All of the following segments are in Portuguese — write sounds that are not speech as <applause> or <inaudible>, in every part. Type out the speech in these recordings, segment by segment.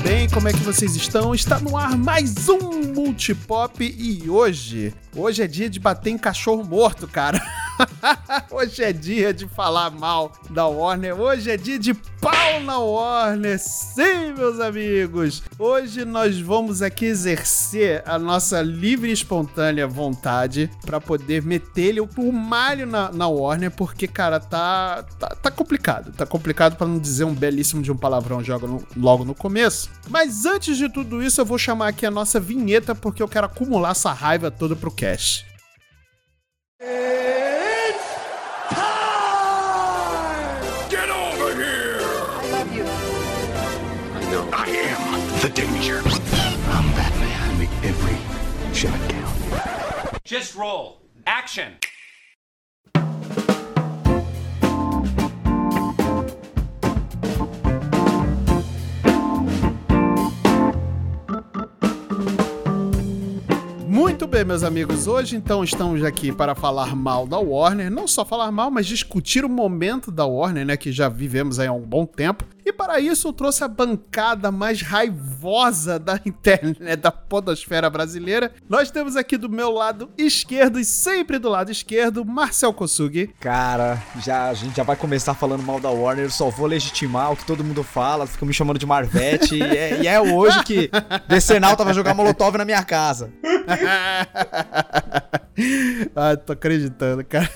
bem? Como é que vocês estão? Está no ar mais um Multipop e hoje, hoje é dia de bater em cachorro morto, cara. <laughs> <laughs> Hoje é dia de falar mal da Warner. Hoje é dia de pau na Warner. Sim, meus amigos. Hoje nós vamos aqui exercer a nossa livre e espontânea vontade para poder meter-lhe o malho na, na, Warner, porque, cara, tá, tá, tá complicado. Tá complicado para não dizer um belíssimo de um palavrão no, logo no começo. Mas antes de tudo isso, eu vou chamar aqui a nossa vinheta, porque eu quero acumular essa raiva toda pro cast. the Just roll. Action. Muito bem, meus amigos. Hoje, então, estamos aqui para falar mal da Warner. Não só falar mal, mas discutir o momento da Warner, né? Que já vivemos aí há um bom tempo. E para isso eu trouxe a bancada mais raivosa da <laughs> internet, né, da podosfera brasileira. Nós temos aqui do meu lado esquerdo e sempre do lado esquerdo, Marcel Kosugi. Cara, já, a gente já vai começar falando mal da Warner, eu só vou legitimar o que todo mundo fala, ficam me chamando de Marvete, e, é, e é hoje que <laughs> Decenal tava jogando Molotov na minha casa. <laughs> <laughs> ah, tô acreditando, cara.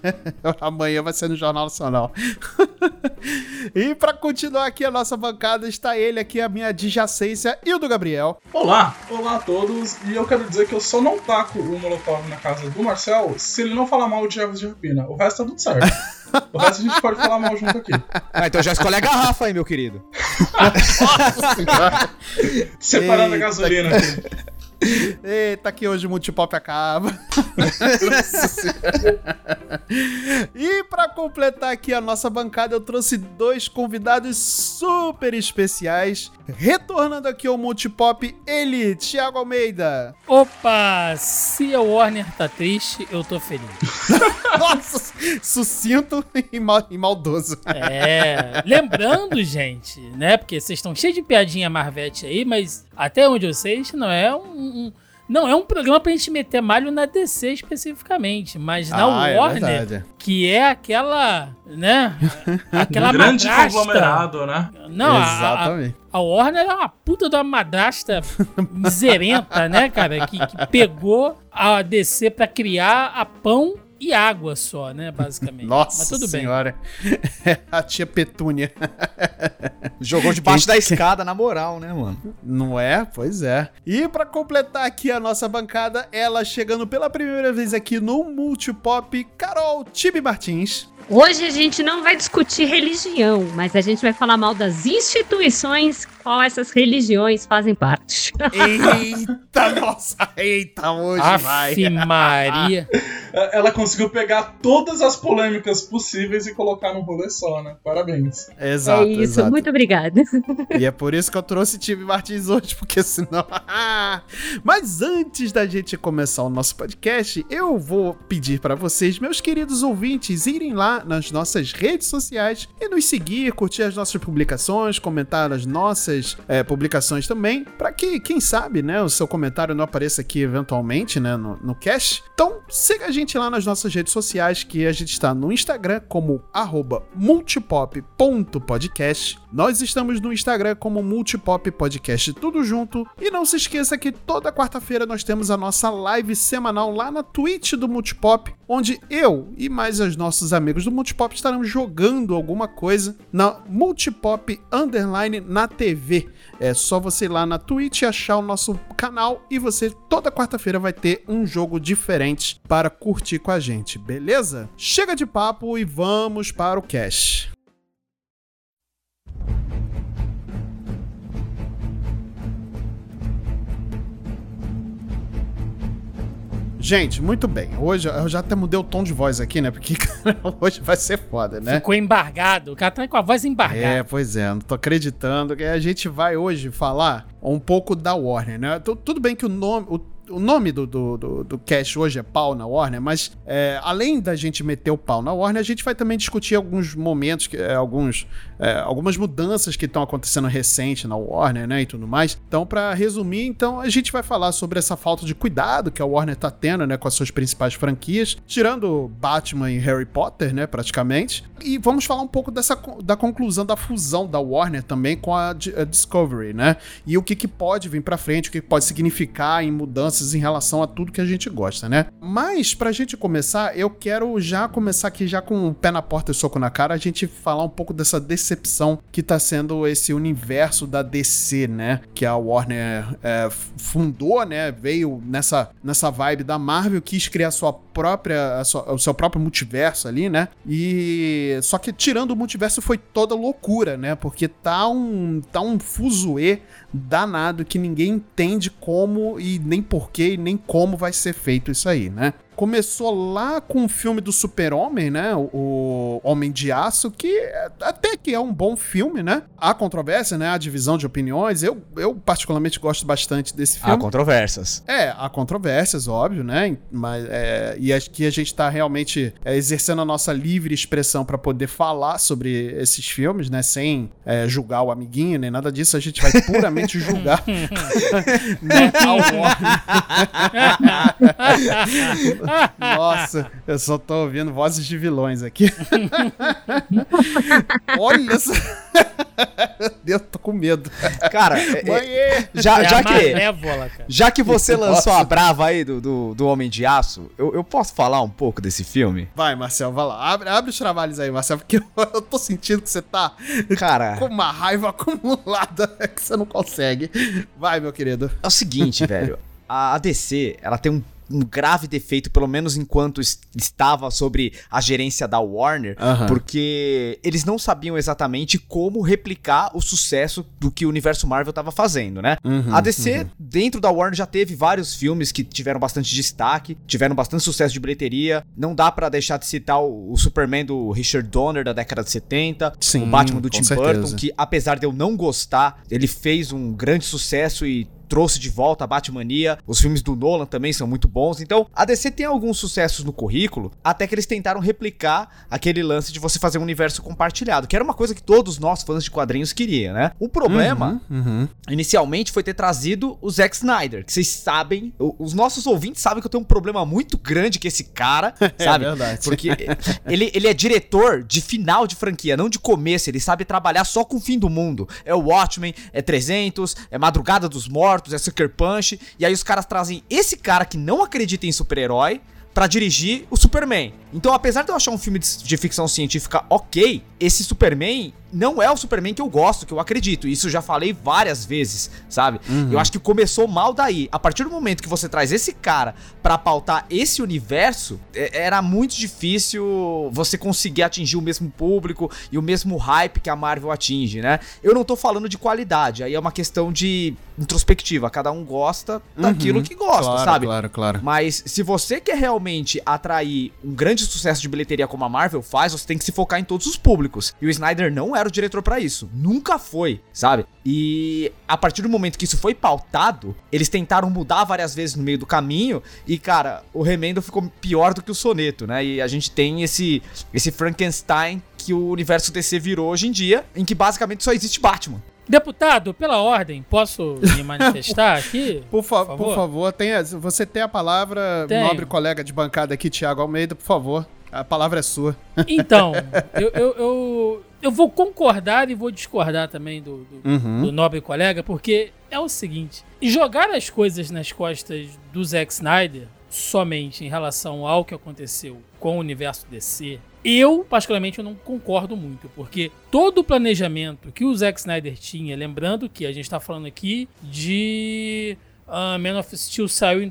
<laughs> Amanhã vai ser no Jornal Nacional. <laughs> e para continuar aqui a nossa bancada, está ele aqui, a minha adjacência, e o do Gabriel. Olá, olá a todos. E eu quero dizer que eu só não taco o Molotov na casa do Marcel se ele não falar mal de Jogos de Rapina. O resto tá tudo certo. O resto a gente pode falar mal junto aqui. Ah, então já escolhe a garrafa aí, meu querido. Separando Eita. a gasolina aqui. <laughs> Eita, que hoje o multipop acaba. <laughs> e para completar aqui a nossa bancada, eu trouxe dois convidados super especiais. Retornando aqui ao multipop, ele, Thiago Almeida. Opa, se a Warner tá triste, eu tô feliz. <laughs> Nossa, sucinto e, mal, e maldoso. É, lembrando, gente, né, porque vocês estão cheios de piadinha Marvete aí, mas até onde eu sei, isso não é um, um não é um programa pra gente meter malho na DC especificamente, mas na ah, é Warner, é que é aquela, né? <laughs> Aquela um grande madrasta. conglomerado, né? Não, Exatamente. A, a, a, Warner é uma puta de uma madrasta miserenta, né, cara? Que, que pegou a DC pra criar a pão e água só, né, basicamente. <laughs> Nossa Mas tudo senhora. bem. <laughs> a tia Petúnia. <laughs> Jogou debaixo da escada, na moral, né, mano? Não é? Pois é. E para completar aqui a nossa bancada, ela chegando pela primeira vez aqui no Multipop, Carol Tibi Martins. Hoje a gente não vai discutir religião, mas a gente vai falar mal das instituições qual essas religiões fazem parte. Eita, nossa, eita, hoje Aff, vai. Maria. <laughs> Ela conseguiu pegar todas as polêmicas possíveis e colocar num rolê só, né? Parabéns. Exato, É isso, exato. muito obrigada. <laughs> E é por isso que eu trouxe Time Martins hoje, porque senão... <laughs> Mas antes da gente começar o nosso podcast, eu vou pedir para vocês, meus queridos ouvintes, irem lá nas nossas redes sociais e nos seguir, curtir as nossas publicações, comentar as nossas é, publicações também, para que, quem sabe, né, o seu comentário não apareça aqui eventualmente, né, no, no cast. Então, siga a gente lá nas nossas redes sociais, que a gente está no Instagram como multipop.podcast. Nós estamos no Instagram como Multipop Podcast, tudo junto. E não se esqueça que toda quarta-feira nós temos a nossa live semanal lá na Twitch do Multipop, onde eu e mais os nossos amigos do Multipop estaremos jogando alguma coisa na Multipop Underline na TV. É só você ir lá na Twitch achar o nosso canal e você toda quarta-feira vai ter um jogo diferente para curtir com a gente, beleza? Chega de papo e vamos para o cash. Gente, muito bem. Hoje eu já até mudei o tom de voz aqui, né? Porque <laughs> cara, hoje vai ser foda, né? Ficou embargado. O cara tá com a voz embargada. É, pois é. Não tô acreditando. que A gente vai hoje falar um pouco da Warner, né? Tudo bem que o nome. O o nome do, do, do, do cast hoje é pau na Warner, mas é, além da gente meter o pau na Warner, a gente vai também discutir alguns momentos, que, é, alguns, é, algumas mudanças que estão acontecendo recente na Warner, né, e tudo mais. Então, para resumir, então a gente vai falar sobre essa falta de cuidado que a Warner tá tendo, né, com as suas principais franquias, tirando Batman e Harry Potter, né, praticamente. E vamos falar um pouco dessa da conclusão da fusão da Warner também com a, a Discovery, né? E o que, que pode vir para frente, o que pode significar em mudanças em relação a tudo que a gente gosta, né? Mas pra gente começar, eu quero já começar aqui já com o pé na porta e soco na cara, a gente falar um pouco dessa decepção que tá sendo esse universo da DC, né? Que a Warner é, fundou, né? Veio nessa, nessa vibe da Marvel, quis criar sua própria, sua, o seu próprio multiverso ali, né? E só que tirando o multiverso foi toda loucura, né? Porque tá um tá um fuzuê danado que ninguém entende como e nem porquê e nem como vai ser feito isso aí, né? Começou lá com o filme do Super-Homem, né? O Homem de Aço, que até que é um bom filme, né? Há controvérsia, né? Há divisão de opiniões. Eu, eu particularmente gosto bastante desse filme. Há controvérsias. É, há controvérsias, óbvio, né? Mas, é, e acho que a gente tá realmente é, exercendo a nossa livre expressão para poder falar sobre esses filmes, né? Sem é, julgar o amiguinho, nem nada disso. A gente vai puramente <laughs> julgar <laughs> né? <laughs> Nossa, eu só tô ouvindo vozes de vilões aqui. <laughs> Olha só. Deus, tô com medo. Cara, é, é já, É já a que. malévola. Já que você lançou a brava aí do, do, do Homem de Aço, eu, eu posso falar um pouco desse filme? Vai, Marcel, vai lá. Abre, abre os trabalhos aí, Marcel, porque eu, eu tô sentindo que você tá Cara, com uma raiva acumulada <laughs> que você não consegue. Vai, meu querido. é o seguinte, velho. A a DC, ela tem um, um grave defeito, pelo menos enquanto es- estava sobre a gerência da Warner, Aham. porque eles não sabiam exatamente como replicar o sucesso do que o universo Marvel estava fazendo, né? Uhum, a DC, dentro da Warner, já teve vários filmes que tiveram bastante destaque, tiveram bastante sucesso de bilheteria. Não dá pra deixar de citar o, o Superman do Richard Donner da década de 70, Sim, o Batman do Tim certeza. Burton, que apesar de eu não gostar, ele fez um grande sucesso e trouxe de volta a Batmania. Os filmes do Nolan também são muito bons. Então, a DC tem alguns sucessos no currículo, até que eles tentaram replicar aquele lance de você fazer um universo compartilhado, que era uma coisa que todos nós fãs de quadrinhos queriam, né? O problema Uhum, uhum. inicialmente foi ter trazido o Zack Snyder, que vocês sabem, os nossos ouvintes sabem que eu tenho um problema muito grande com esse cara, <laughs> sabe? É verdade. Porque ele, ele é diretor de final de franquia, não de começo, ele sabe trabalhar só com o fim do mundo. É o Watchmen, é 300, é Madrugada dos Mortos, é Sucker Punch, e aí os caras trazem esse cara que não acredita em super-herói pra dirigir o Superman. Então, apesar de eu achar um filme de, de ficção científica ok, esse Superman não é o Superman que eu gosto, que eu acredito. Isso eu já falei várias vezes, sabe? Eu acho que começou mal daí. A partir do momento que você traz esse cara pra pautar esse universo, é- era muito difícil você conseguir atingir o mesmo público e o mesmo hype que a Marvel atinge, né? Eu não tô falando de qualidade, aí é uma questão de introspectiva. Cada um gosta daquilo que gosta, claro, sabe? Claro, claro. Mas se você quer realmente atrair um grande sucesso de bilheteria como a Marvel faz, você tem que se focar em todos os públicos. E o Snyder não era o diretor pra isso. Nunca foi, sabe? E a partir do momento que isso foi pautado, eles tentaram mudar várias vezes no meio do caminho. E, cara, o remendo ficou pior do que o soneto, né? E a gente tem esse, esse Frankenstein que o universo DC virou hoje em dia, em que basicamente só existe Batman. Deputado, pela ordem, posso me manifestar <laughs> aqui? Por, fa- Por por favor. favor, tenha, você tem a palavra, Tenho. nobre colega de bancada aqui, Thiago Almeida, por favor. A palavra é sua. Então, <laughs> eu, eu, eu, eu vou concordar e vou discordar também do, do, Uhum. do nobre colega, porque é o seguinte: jogar as coisas nas costas do Zack Snyder somente em relação ao que aconteceu com o universo DC, eu, particularmente, eu não concordo muito, porque todo o planejamento que o Zack Snyder tinha, lembrando que a gente está falando aqui de ah, Man of Steel saiu em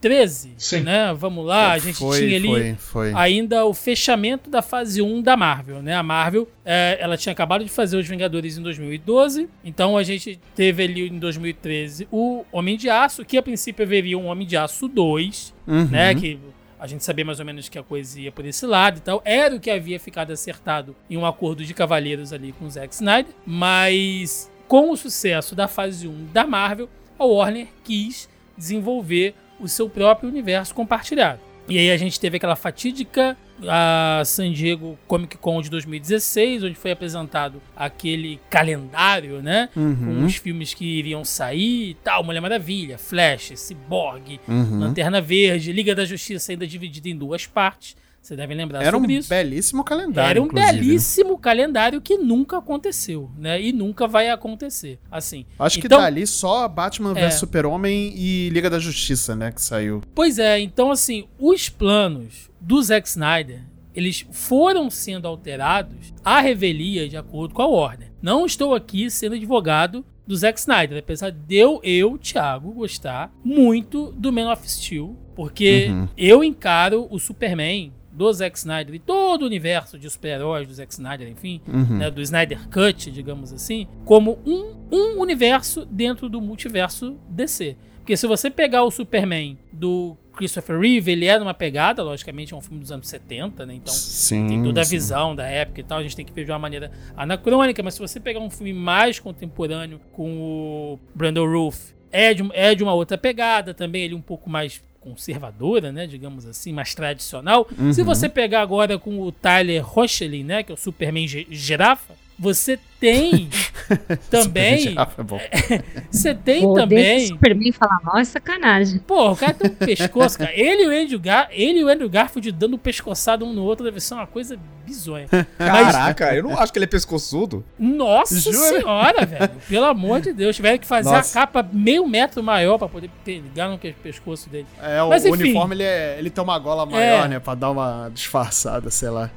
2013, Sim. né? Vamos lá, a gente foi, tinha ali Foi, foi. ainda o fechamento da fase 1 da Marvel, né? A Marvel, é, ela tinha acabado de fazer os Vingadores em 2012, então a gente teve ali em 2013 o Homem de Aço, que a princípio haveria um Homem de Aço 2, Uhum. né? Que a gente sabia mais ou menos que a coisa ia por esse lado e tal. Era o que havia ficado acertado em um acordo de cavalheiros ali com o Zack Snyder, mas com o sucesso da fase 1 da Marvel, a Warner quis desenvolver o seu próprio universo compartilhado. E aí a gente teve aquela fatídica a San Diego Comic Con de 2016, onde foi apresentado aquele calendário, né? Uhum. Com os filmes que iriam sair e tal, Mulher Maravilha, Flash, Cyborg, Uhum. Lanterna Verde, Liga da Justiça ainda dividida em duas partes. Você deve lembrar Era um sobre isso. belíssimo calendário. Era um inclusive, né? belíssimo calendário que nunca aconteceu, né? E nunca vai acontecer. Assim. Acho que Então- dali só Batman É. vs Super-Homem e Liga da Justiça, né? Que saiu. Pois é, então assim, os planos do Zack Snyder, eles foram sendo alterados à revelia de acordo com a Warner. Não estou aqui sendo advogado do Zack Snyder, apesar de eu, eu, Thiago, gostar muito do Man of Steel, porque Uhum. eu encaro o Superman do Zack Snyder e todo o universo de super-heróis do Zack Snyder, enfim, Uhum. né, do Snyder Cut, digamos assim, como um, um universo dentro do multiverso DC. Porque se você pegar o Superman do Christopher Reeve, ele é numa pegada, logicamente é um filme dos anos 70, né? Então sim. tem toda a sim. visão da época e tal, a gente tem que ver de uma maneira anacrônica, mas se você pegar um filme mais contemporâneo com o Brandon Roof, é de, é de uma outra pegada também, ele um pouco mais conservadora, né, digamos assim, mais tradicional. Se você pegar agora com o Tyler Rochley, né, que é o Superman gi- girafa, você tem <laughs> também, bom. <laughs> você tem Pô, também o Superman falar mal é sacanagem. Pô, o cara tem um pescoço, cara. Ele e o Andrew, Gar ele e o Andrew Garfield dando pescoçada um no outro deve ser uma coisa bizonha. <laughs> Caraca, eu não acho que ele é pescoçudo. Nossa Jura? senhora, velho. Pelo amor de Deus. Tiveram que fazer Nossa. a capa meio metro maior pra poder pegar no pescoço dele. É, o Mas, enfim. uniforme ele, é- ele tem uma gola maior, É. né? Pra dar uma disfarçada, sei lá.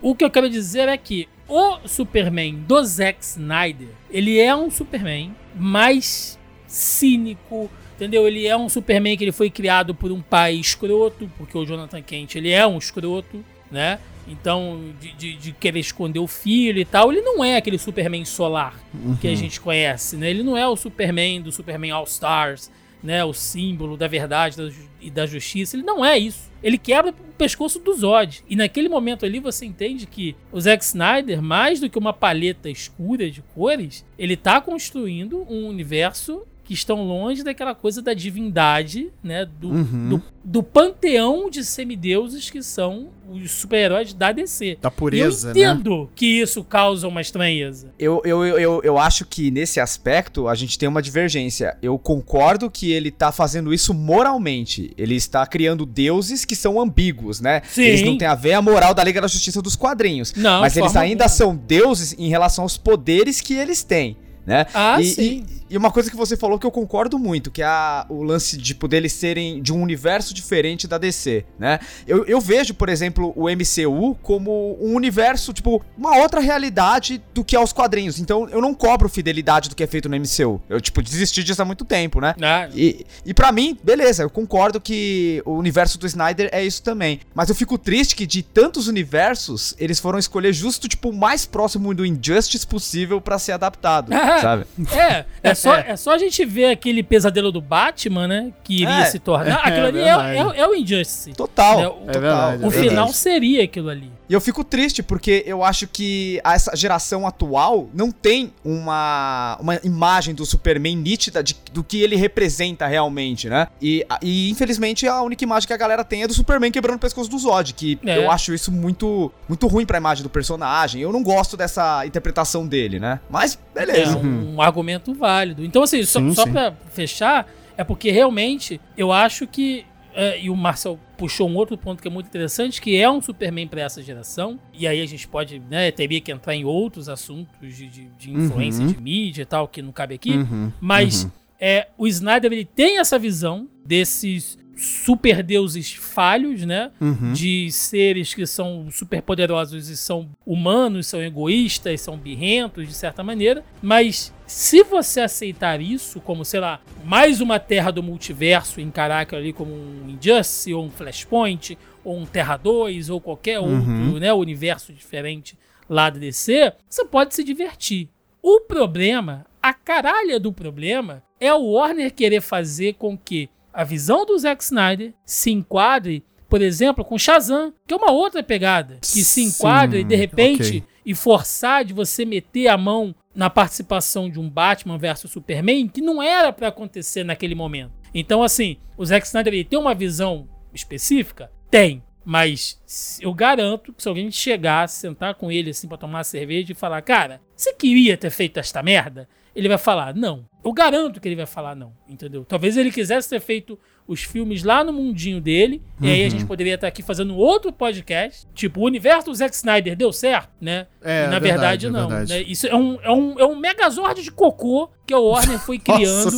O que eu quero dizer é que o Superman do Zack Snyder, ele é um Superman mais cínico, entendeu? Ele é um Superman que ele foi criado por um pai escroto, porque o Jonathan Kent, ele é um escroto, né? Então, de, de- de querer esconder o filho e tal, ele não é aquele Superman solar que a gente conhece, né? Ele não é o Superman do Superman All Stars, né? O símbolo da verdade e da justiça. Ele não é isso. Ele quebra o pescoço do Zod. E naquele momento ali você entende que o Zack Snyder, mais do que uma paleta escura de cores, ele tá construindo um universo que estão longe daquela coisa da divindade, né? Do, Uhum. do, do panteão de semideuses que são os super-heróis da DC. Da pureza, e eu né? entendo que isso causa uma estranheza. Eu, eu, eu, eu, eu acho que nesse aspecto a gente tem uma divergência. Eu concordo que ele tá fazendo isso moralmente. Ele está criando deuses que são ambíguos, né? Sim. Eles não têm a ver a moral da Liga da Justiça dos quadrinhos. Não, mas eles ainda alguma. são deuses em relação aos poderes que eles têm. Né? Ah, e, sim. E, e uma coisa que você falou que eu concordo muito, que é a- o lance de poder eles serem de um universo diferente da DC, né? Eu, eu vejo, por exemplo, o MCU como um universo, tipo, uma outra realidade do que aos quadrinhos. Então eu não cobro fidelidade do que é feito no MCU. Eu, tipo, desisti disso há muito tempo, né? Ah, E, e para mim, beleza, eu concordo que o universo do Snyder é isso também. Mas eu fico triste que de tantos universos, eles foram escolher justo, tipo, o mais próximo do Injustice possível pra ser adaptado, <laughs> sabe? É, é só, é só a gente ver aquele pesadelo do Batman, né? Que iria É. se tornar. É Aquilo ali é, é, é o Injustice. Total. É, o- total. verdade, O é final seria aquilo ali. E eu fico triste porque eu acho que essa geração atual não tem uma, uma imagem do Superman nítida de- do que ele representa realmente, né? E, e infelizmente a única imagem que a galera tem é do Superman quebrando o pescoço do Zod, que É. eu acho isso muito, muito ruim pra imagem do personagem. Eu não gosto dessa interpretação dele, né? Mas É beleza. um, argumento válido. Então, assim, só, Sim, só sim. pra fechar, é porque realmente eu acho que. é, e o Marcel puxou um outro ponto que é muito interessante, que é um Superman pra essa geração. E aí a gente pode, né, teria que entrar em outros assuntos de, de, de influência Uhum. de mídia e tal, que não cabe aqui. Uhum, Mas uhum. é, o Snyder ele tem essa visão desses super deuses falhos, né? Uhum. De seres que são super poderosos e são humanos, são egoístas, são birrentos de certa maneira. Mas se você aceitar isso como, sei lá, mais uma terra do multiverso, encarar aquilo ali como um Injustice ou um Flashpoint ou um Terra 2 ou qualquer outro, Uhum. né, universo diferente lá do DC, você pode se divertir. O problema, a caralha do problema, é o Warner querer fazer com que a visão do Zack Snyder se enquadre, por exemplo, com Shazam, que é uma outra pegada, que se Sim, enquadra e de repente ok. e forçar de você meter a mão na participação de um Batman versus Superman que não era pra acontecer naquele momento. Então, assim, o Zack Snyder ele tem uma visão específica? Tem. Mas eu garanto que se alguém chegar, sentar com ele assim pra tomar uma cerveja e falar, cara, você queria ter feito esta merda? Ele vai falar, não. Eu garanto que ele vai falar não, entendeu? Talvez ele quisesse ter feito os filmes lá no mundinho dele, e aí a gente poderia estar aqui fazendo outro podcast, tipo, o universo do Zack Snyder deu certo, né? É, e na é verdade, verdade, é não. verdade. né? Isso é um, é, um, é um megazord de cocô que a Warner foi <laughs> criando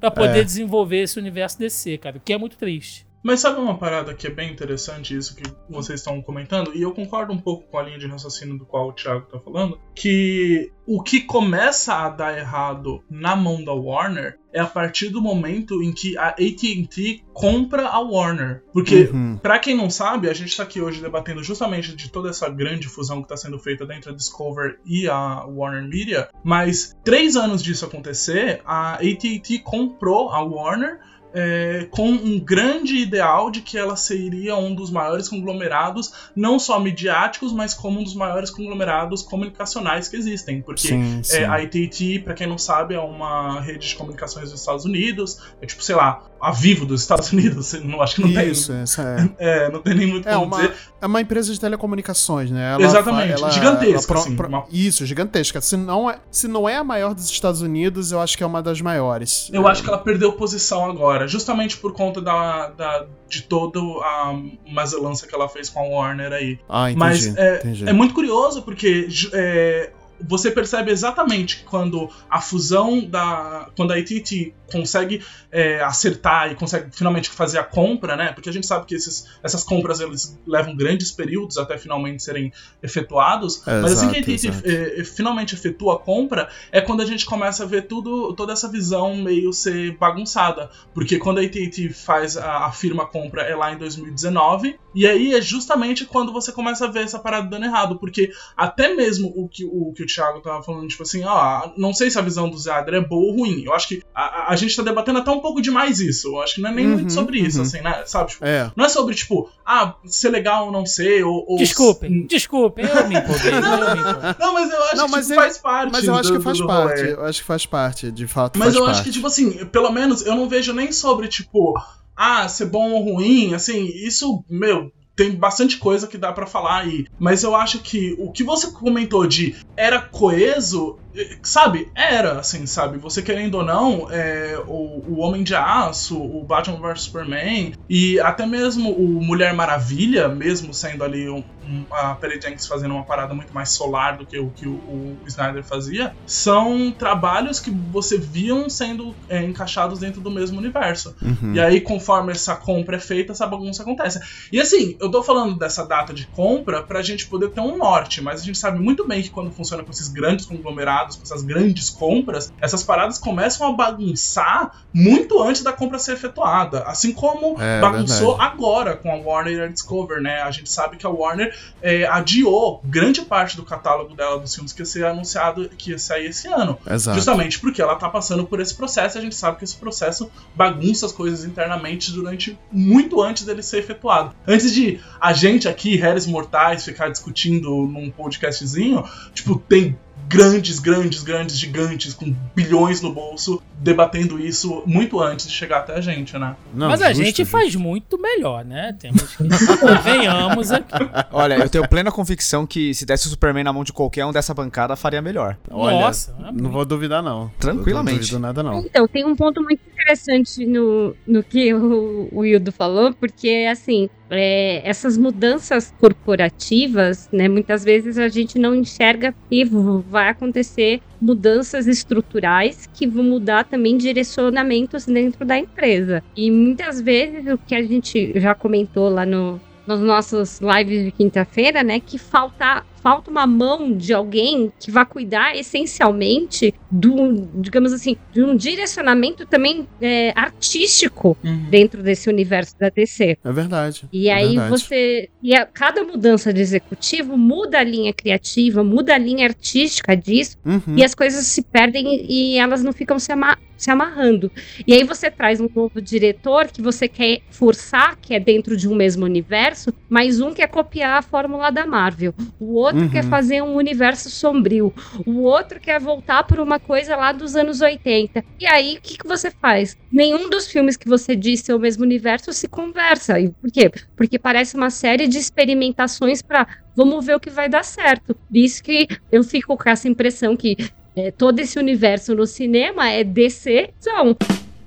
pra poder É. desenvolver esse universo DC, cara, o que é muito triste. Mas sabe uma parada que é bem interessante, isso que vocês estão comentando? E eu concordo um pouco com a linha de raciocínio do qual o Thiago tá falando, que o que começa a dar errado na mão da Warner é a partir do momento em que a AT&T compra a Warner. Porque Uhum. Pra quem não sabe, a gente tá aqui hoje debatendo justamente de toda essa grande fusão que tá sendo feita dentro da Discover e a Warner Media, mas três anos disso acontecer, a AT&T comprou a Warner é, com um grande ideal de que ela seria um dos maiores conglomerados, não só midiáticos, mas como um dos maiores conglomerados comunicacionais que existem, porque Sim, sim. é, a AT&T, pra quem não sabe, é uma rede de comunicações dos Estados Unidos, é tipo, sei lá, a Vivo dos Estados <laughs> Unidos, não acho que não tem, Isso, essa é. <laughs> é, não tem nem muito É como uma, dizer. é uma empresa de telecomunicações, né? Ela Exatamente, fa- gigantesca, pro- assim, pro- uma- Isso, gigantesca. Se não, é, se não é a maior dos Estados Unidos, eu acho que é uma das maiores. Eu acho que ela perdeu posição agora, justamente por conta da, da- de toda a mazelança que ela fez com a Warner aí. Ah, entendi. Mas é, entendi. é muito curioso porque é, você percebe exatamente quando a fusão da. Quando a AT&T consegue é, acertar e consegue finalmente fazer a compra, né? Porque a gente sabe que esses, essas compras eles levam grandes períodos até finalmente serem efetuados. É, mas assim que a exato, AT&T exato. é, é, finalmente efetua a compra, é quando a gente começa a ver tudo, toda essa visão meio ser bagunçada. Porque quando a AT&T faz a, a firma compra é lá em 2019, e aí é justamente quando você começa a ver essa parada dando errado, porque até mesmo o que o, que o Thiago tava falando, tipo assim, ó, não sei se a visão do Zader é boa ou ruim. Eu acho que a, a- gente tá debatendo até um pouco demais isso. Eu acho que não é nem Uhum, muito sobre isso, uhum. assim, né? Sabe? Tipo, É. não é sobre, tipo, ah, ser legal ou não ser, ou. ou Desculpem, desculpem, eu me empolguei, eu me empolguei. <laughs> Não, mas eu acho Não, que mas tipo, ele- faz parte. Mas eu acho do- que faz do parte. rolê. Eu acho que faz parte, de fato. Mas faz eu parte. acho que, tipo assim, pelo menos eu não vejo nem sobre, tipo, ah, ser bom ou ruim, assim, isso, meu. Tem bastante coisa que dá pra falar aí. Mas eu acho que o que você comentou de era coeso, sabe? Era, assim, sabe? Você querendo ou não, é, o, o Homem de Aço, o Batman vs Superman e até mesmo o Mulher Maravilha, mesmo sendo ali um, um- a Perry Jenkins fazendo uma parada muito mais solar do que o que o, o Snyder fazia, são trabalhos que você viam sendo é, encaixados dentro do mesmo universo. Uhum. E aí, conforme essa compra é feita, essa bagunça acontece. E assim, eu tô falando dessa data de compra pra gente poder ter um norte, mas a gente sabe muito bem que quando funciona com esses grandes conglomerados, com essas grandes compras, essas paradas começam a bagunçar muito antes da compra ser efetuada. Assim como É, bagunçou verdade. agora com a Warner e a Discover, né? A gente sabe que a Warner é, adiou grande parte do catálogo dela dos filmes que ia ser anunciado que ia sair esse ano. Exato. Justamente porque ela tá passando por esse processo e a gente sabe que esse processo bagunça as coisas internamente durante muito antes dele ser efetuado. Antes de a gente aqui, réis mortais, ficar discutindo num podcastzinho, tipo, tem grandes, grandes, grandes gigantes com bilhões no bolso debatendo isso muito antes de chegar até a gente, né? Não, Mas a gente justo. faz muito melhor, né? Temos que. <laughs> Convenhamos aqui. Olha, eu tenho plena convicção que se desse o Superman na mão de qualquer um dessa bancada, faria melhor. Olha, Nossa, Não vou duvidar, não. Tranquilamente. Não duvido nada, não. Então, tem um ponto muito interessante no, no que o, o Hildo falou, porque, assim, é, essas mudanças corporativas, né, muitas vezes a gente não enxerga e vai acontecer mudanças estruturais que vão mudar também direcionamentos dentro da empresa. E muitas vezes o que a gente já comentou lá no, nos nossos lives de quinta-feira, né, que falta falta uma mão de alguém que vai cuidar essencialmente do, digamos assim, de um direcionamento também é, artístico dentro desse universo da DC. É verdade. E é aí verdade. você. E a, cada mudança de executivo muda a linha criativa, muda a linha artística disso, Uhum. e as coisas se perdem e elas não ficam se, ama- se amarrando. E aí você traz um novo diretor que você quer forçar, que é dentro de um mesmo universo, mas um quer copiar a fórmula da Marvel. O outro Uhum. quer fazer um universo sombrio, o outro quer voltar por uma coisa lá dos anos 80. E aí, o que, que você faz? Nenhum dos filmes que você disse ser o mesmo universo se conversa. E por quê? Porque parece uma série de experimentações para vamos ver o que vai dar certo. Por isso que eu fico com essa impressão que é, todo esse universo no cinema é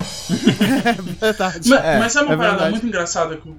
DC-zão. <laughs> Verdade. Mas, É, mas sabe uma é parada verdade. muito engraçada que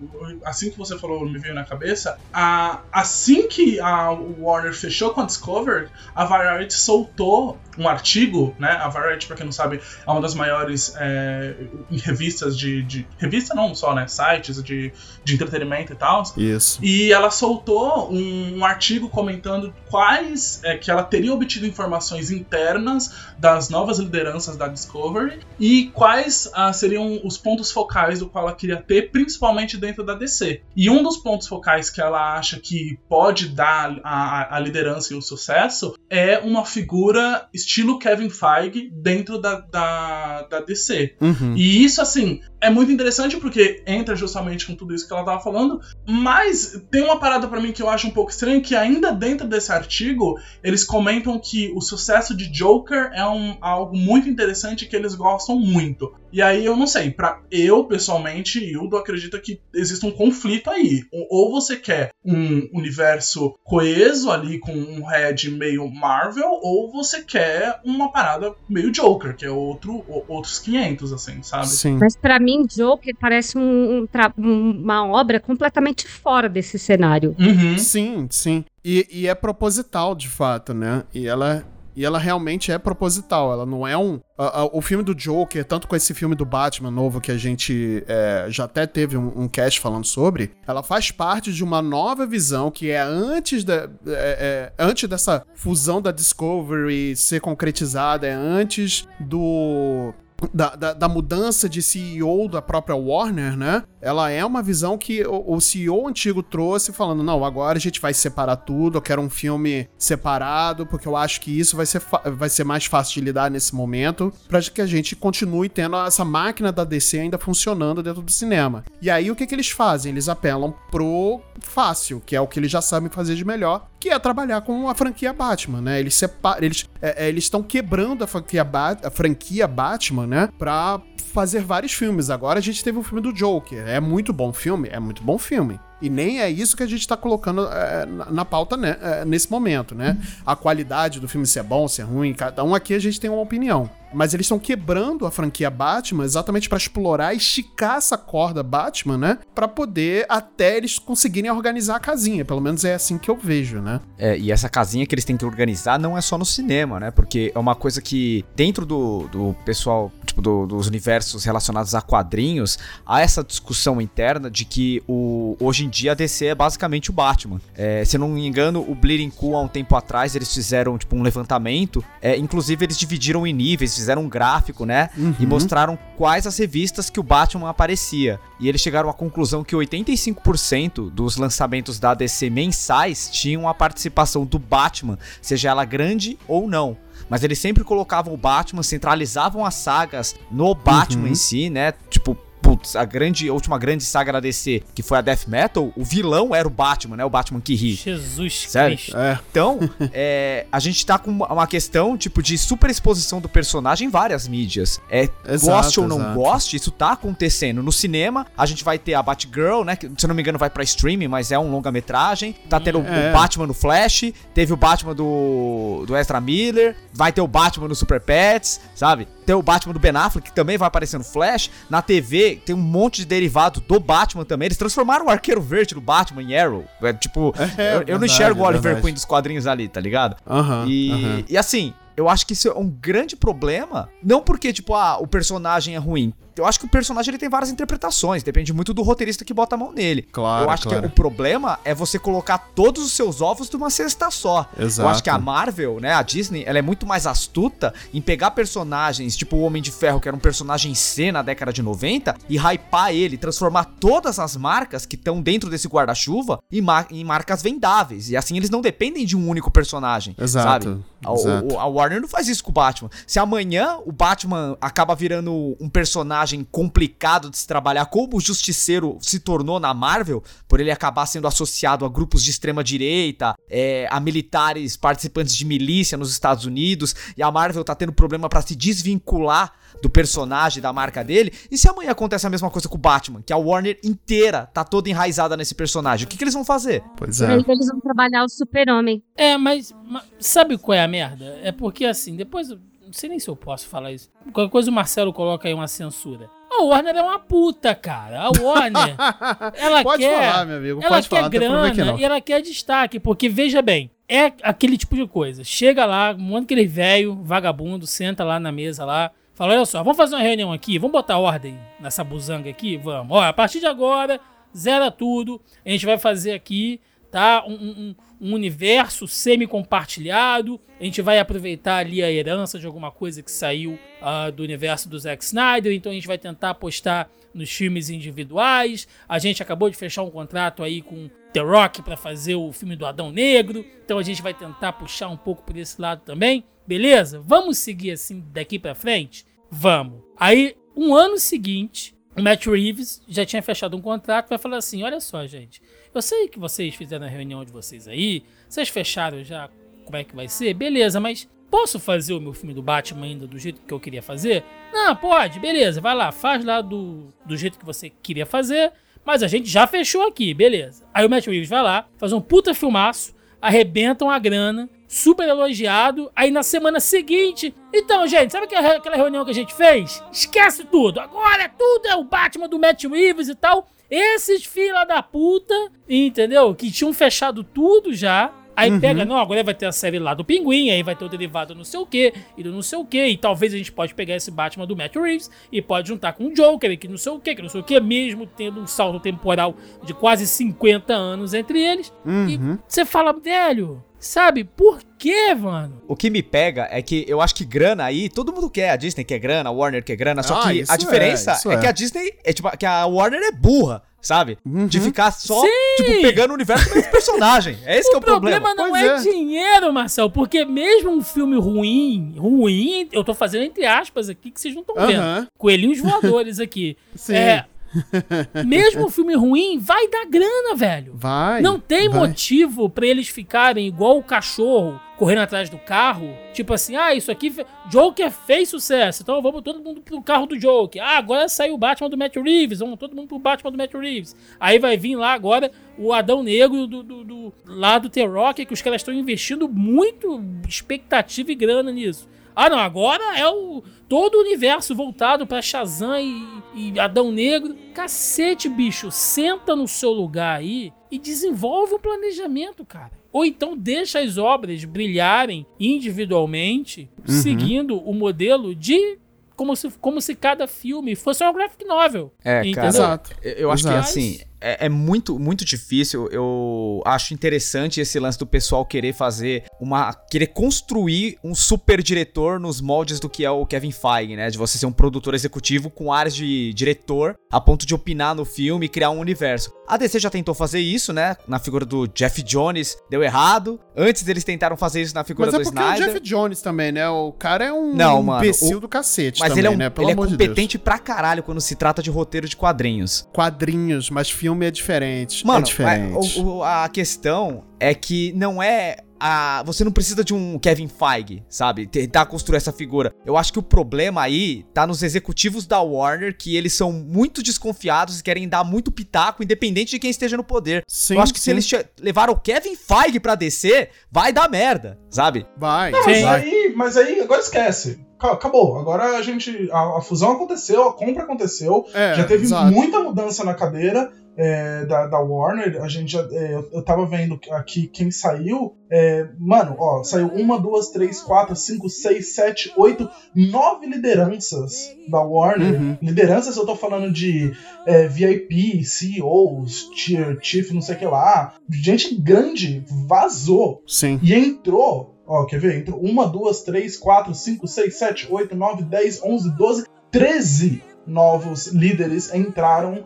assim que você falou me veio na cabeça? A, assim que a Warner fechou com a Discovery, a Variety soltou um artigo, né? A Variety, pra quem não sabe, é uma das maiores é, revistas de, de- Revista não só, né? Sites de, de entretenimento e tal. Isso. E ela soltou um, um artigo comentando quais é, que ela teria obtido informações internas das novas lideranças da Discovery e quais ah, seriam os pontos focais do qual ela queria ter, principalmente dentro da DC. E um dos pontos focais que ela acha que pode dar a, a- liderança e o sucesso é uma figura estilo Kevin Feige dentro da, da, da DC. Uhum. E isso, assim, é muito interessante porque entra justamente com tudo isso que ela tava falando, mas tem uma parada pra mim que eu acho um pouco estranha, que ainda dentro desse artigo, eles comentam que o sucesso de Joker é um, algo muito interessante que eles gostam muito. E aí eu não sei, para eu pessoalmente, Hildo, acredita que existe um conflito aí. Ou- você quer um universo coeso ali com um head meio Marvel, ou você quer uma parada meio Joker, que é outro, outros 500, assim, sabe? Sim. Mas pra mim, Joker parece um- um- uma obra completamente fora desse cenário. Uhum. Sim, sim. E, e é proposital, de fato, né? E ela, e ela realmente é proposital. Ela não é um. a- a- o filme do Joker, tanto com esse filme do Batman novo que a gente é, já até teve um, um cast falando sobre, ela faz parte de uma nova visão que é antes, da, é- é, antes dessa fusão da Discovery ser concretizada, é antes do. Da, da, da mudança de CEO da própria Warner, né? Ela é uma visão que o, o CEO antigo trouxe, falando: não, agora a gente vai separar tudo, eu quero um filme separado, porque eu acho que isso vai ser, vai ser mais fácil de lidar nesse momento, pra que a gente continue tendo essa máquina da DC ainda funcionando dentro do cinema. E aí o que, que eles fazem? Eles apelam pro fácil, que é o que eles já sabem fazer de melhor, que é trabalhar com a franquia Batman, né? Eles separam, eles é, é, estão quebrando a franquia, Ba- a franquia Batman, né? Pra fazer vários filmes. Agora a gente teve o filme do Joker. É muito bom filme? É muito bom filme. E nem é isso que a gente tá colocando é, na, na pauta né, é, nesse momento, né? A qualidade do filme ser bom, ser ruim, cada um aqui a gente tem uma opinião. Mas eles estão quebrando a franquia Batman exatamente pra explorar esticar essa corda Batman, né? Pra poder até eles conseguirem organizar a casinha. Pelo menos é assim que eu vejo, né? É, e essa casinha que eles têm que organizar não é só no cinema, né? Porque é uma coisa que, dentro do, do pessoal, tipo, do- dos universos relacionados a quadrinhos, há essa discussão interna de que o, hoje em dia a DC é basicamente o Batman. É, se eu não me engano, o Bleeding Cool, há um tempo atrás, eles fizeram, tipo, um levantamento. É, inclusive, eles dividiram em níveis, fizeram um gráfico, né? E mostraram quais as revistas que o Batman aparecia. E eles chegaram à conclusão que 85% dos lançamentos da DC mensais tinham a participação do Batman, seja ela grande ou não. Mas eles sempre colocavam o Batman, centralizavam as sagas no Batman Uhum. em si, né? Tipo, putz, a grande, a última grande saga da DC, que foi a Death Metal, o vilão era o Batman, né? O Batman que ri. Jesus Sério? Cristo. É. Então, <laughs> é, a gente tá com uma questão, tipo, de superexposição do personagem em várias mídias. É, Exato, goste ou não exato. goste, isso tá acontecendo. No cinema, a gente vai ter a Batgirl, né? Que, se eu não me engano, vai pra streaming, mas é um longa-metragem. Tá tendo É. o Batman no Flash, teve o Batman do, do Ezra Miller, vai ter o Batman no Super Pets, sabe? Tem o Batman do Ben Affleck, que também vai aparecer no Flash. Na TV, tem um monte de derivado do Batman também. Eles transformaram o Arqueiro Verde do Batman em Arrow. É, tipo, É, eu, eu não verdade, enxergo o Oliver verdade. Queen dos quadrinhos ali, tá ligado? Aham. E, e assim, eu acho que isso é um grande problema. Não porque, tipo, ah, o personagem é ruim. Eu acho que o personagem ele tem várias interpretações, depende muito do roteirista que bota a mão nele. Claro, eu acho claro. que o problema é você colocar todos os seus ovos numa cesta só. Eu Exato. acho que a Marvel, né, a Disney, ela é muito mais astuta em pegar personagens, tipo o Homem de Ferro, que era um personagem C na década de 90, e hypar ele, transformar todas as marcas que estão dentro desse guarda-chuva em, mar- em marcas vendáveis. E assim eles não dependem de um único personagem. Exato, Sabe? A, exato. o- a Warner não faz isso com o Batman. Se amanhã o Batman acaba virando um personagem personagem complicado de se trabalhar, como o Justiceiro se tornou na Marvel, por ele acabar sendo associado a grupos de extrema direita, é, a militares participantes de milícia nos Estados Unidos, e a Marvel tá tendo problema para se desvincular do personagem, da marca dele. E se amanhã acontece a mesma coisa com o Batman, que a Warner inteira tá toda enraizada nesse personagem, o que, que eles vão fazer? Pois Aí eles vão trabalhar o super-homem. É, mas, mas sabe qual é a merda? É porque assim, depois. Sei nem se eu posso falar isso. Qualquer coisa o Marcelo coloca aí uma censura. A Warner é uma puta, cara. A Warner. <laughs> ela pode quer. falar, meu amigo. ela Pode quer falar, aqui grana não. e ela quer destaque, porque veja bem, é aquele tipo de coisa. Chega lá, um monte aquele velho, vagabundo, senta lá na mesa lá, fala: olha só, vamos fazer uma reunião aqui, vamos botar ordem nessa buzanga aqui? Vamos. A partir de agora, zera tudo. A gente vai fazer aqui, tá? Um, um- um universo semi-compartilhado. A gente vai aproveitar ali a herança de alguma coisa que saiu ah, do universo do Zack Snyder. Então a gente vai tentar apostar nos filmes individuais. A gente acabou de fechar um contrato aí com The Rock para fazer o filme do Adão Negro. Então a gente vai tentar puxar um pouco por esse lado também. Beleza? Vamos seguir assim daqui para frente? Vamos. Aí, um ano seguinte, o Matt Reeves já tinha fechado um contrato. Vai falar assim: olha só, gente. Eu sei que vocês fizeram a reunião de vocês aí. Vocês fecharam já como é que vai ser? Beleza, mas posso fazer o meu filme do Batman ainda do jeito que eu queria fazer? Não, pode, beleza, vai lá, faz lá do, do jeito que você queria fazer, mas a gente já fechou aqui, beleza. Aí o Matt Reeves vai lá, faz um puta filmaço, arrebentam a grana, super elogiado, aí na semana seguinte, então gente, sabe aquela, reunião que a gente fez? Esquece tudo, agora tudo é o Batman do Matt Reeves e tal. Esses fila da puta, entendeu? Que tinham fechado tudo já, Aí pega, não, agora vai ter a série lá do Pinguim, aí vai ter o derivado não sei o que, e do não sei o que, e talvez a gente pode pegar esse Batman do Matt Reeves e pode juntar com o Joker, que não sei o que, que não sei o que, mesmo tendo um salto temporal de quase 50 anos entre eles. E você fala, velho, sabe, por que, mano? O que me pega é que eu acho que grana aí, todo mundo quer. A Disney quer grana, a Warner quer grana. Só Ah, que a é, diferença isso é, é. que a Disney é tipo que a Warner é burra, sabe? De ficar só Sim! tipo pegando o universo do mesmo personagem. É esse que é O o problema. problema não é, é. dinheiro, Marcel, porque mesmo um filme ruim, ruim, eu tô fazendo entre aspas aqui que vocês não estão vendo. Aham. Coelhinhos voadores aqui. <laughs> Sim. É, <laughs> mesmo um filme ruim, vai dar grana, velho. Vai. Não tem vai. motivo pra eles ficarem igual o cachorro correndo atrás do carro. Tipo assim, ah, isso aqui. Joker fez sucesso, então vamos todo mundo pro carro do Joker. Ah, agora saiu o Batman do Matt Reeves, vamos todo mundo pro Batman do Matt Reeves. Aí vai vir lá agora o Adão Negro do, do, do- lá do The Rock, que os caras estão investindo muito expectativa e grana nisso. Ah, não, agora é o todo o universo voltado pra Shazam e, e Adão Negro. Cacete, bicho, senta no seu lugar aí e desenvolve um planejamento, cara. Ou então deixa as obras brilharem individualmente, seguindo o modelo de como se, como se cada filme fosse uma graphic novel. É, cara. entendeu? Exato. Eu- Eu acho que Exato. assim, é, é muito, muito difícil. Eu acho interessante esse lance do pessoal querer fazer uma. querer construir um super diretor nos moldes do que é o Kevin Feige, né? De você ser um produtor executivo com áreas de diretor a ponto de opinar no filme e criar um universo. A DC já tentou fazer isso, né? Na figura do Jeff Jones, deu errado. Antes eles tentaram fazer isso na figura Mas é do porque é o Snyder. Jeff Jones também, né? O cara é um Não, mano, imbecil o- do cacete Mas também, ele é, um, né? Pelo ele é amor de competente pra caralho quando se trata de roteiro de quadrinhos. Quadrinhos, mas filme é diferente. Mano, é diferente. a, a questão é que não é. A, você não precisa de um Kevin Feige, sabe? Tentar construir essa figura. Eu acho que o problema aí tá nos executivos da Warner, que eles são muito desconfiados e querem dar muito pitaco, independente de quem esteja no poder. Sim, Eu acho que se sim. eles che- levaram o Kevin Feige pra descer, vai dar merda, sabe? Vai, Não, mas vai. aí, mas aí agora esquece. Ca- Acabou. Agora a gente. A, a fusão aconteceu, a compra aconteceu. É, já teve exato. muita mudança na cadeira é, da, da Warner. A gente já. é, eu, tava vendo aqui quem saiu. É, mano, ó, saiu uma, duas, três, quatro, cinco, seis, sete, oito, nove lideranças da Warner. Uhum. Lideranças, eu tô falando de é, VIP, CEOs, Chief, Chief, não sei o que lá. Gente grande vazou. Sim. E entrou, ó, quer ver? Entrou uma, duas, três, quatro, cinco, seis, sete, oito, nove, dez, onze, doze, treze novos líderes entraram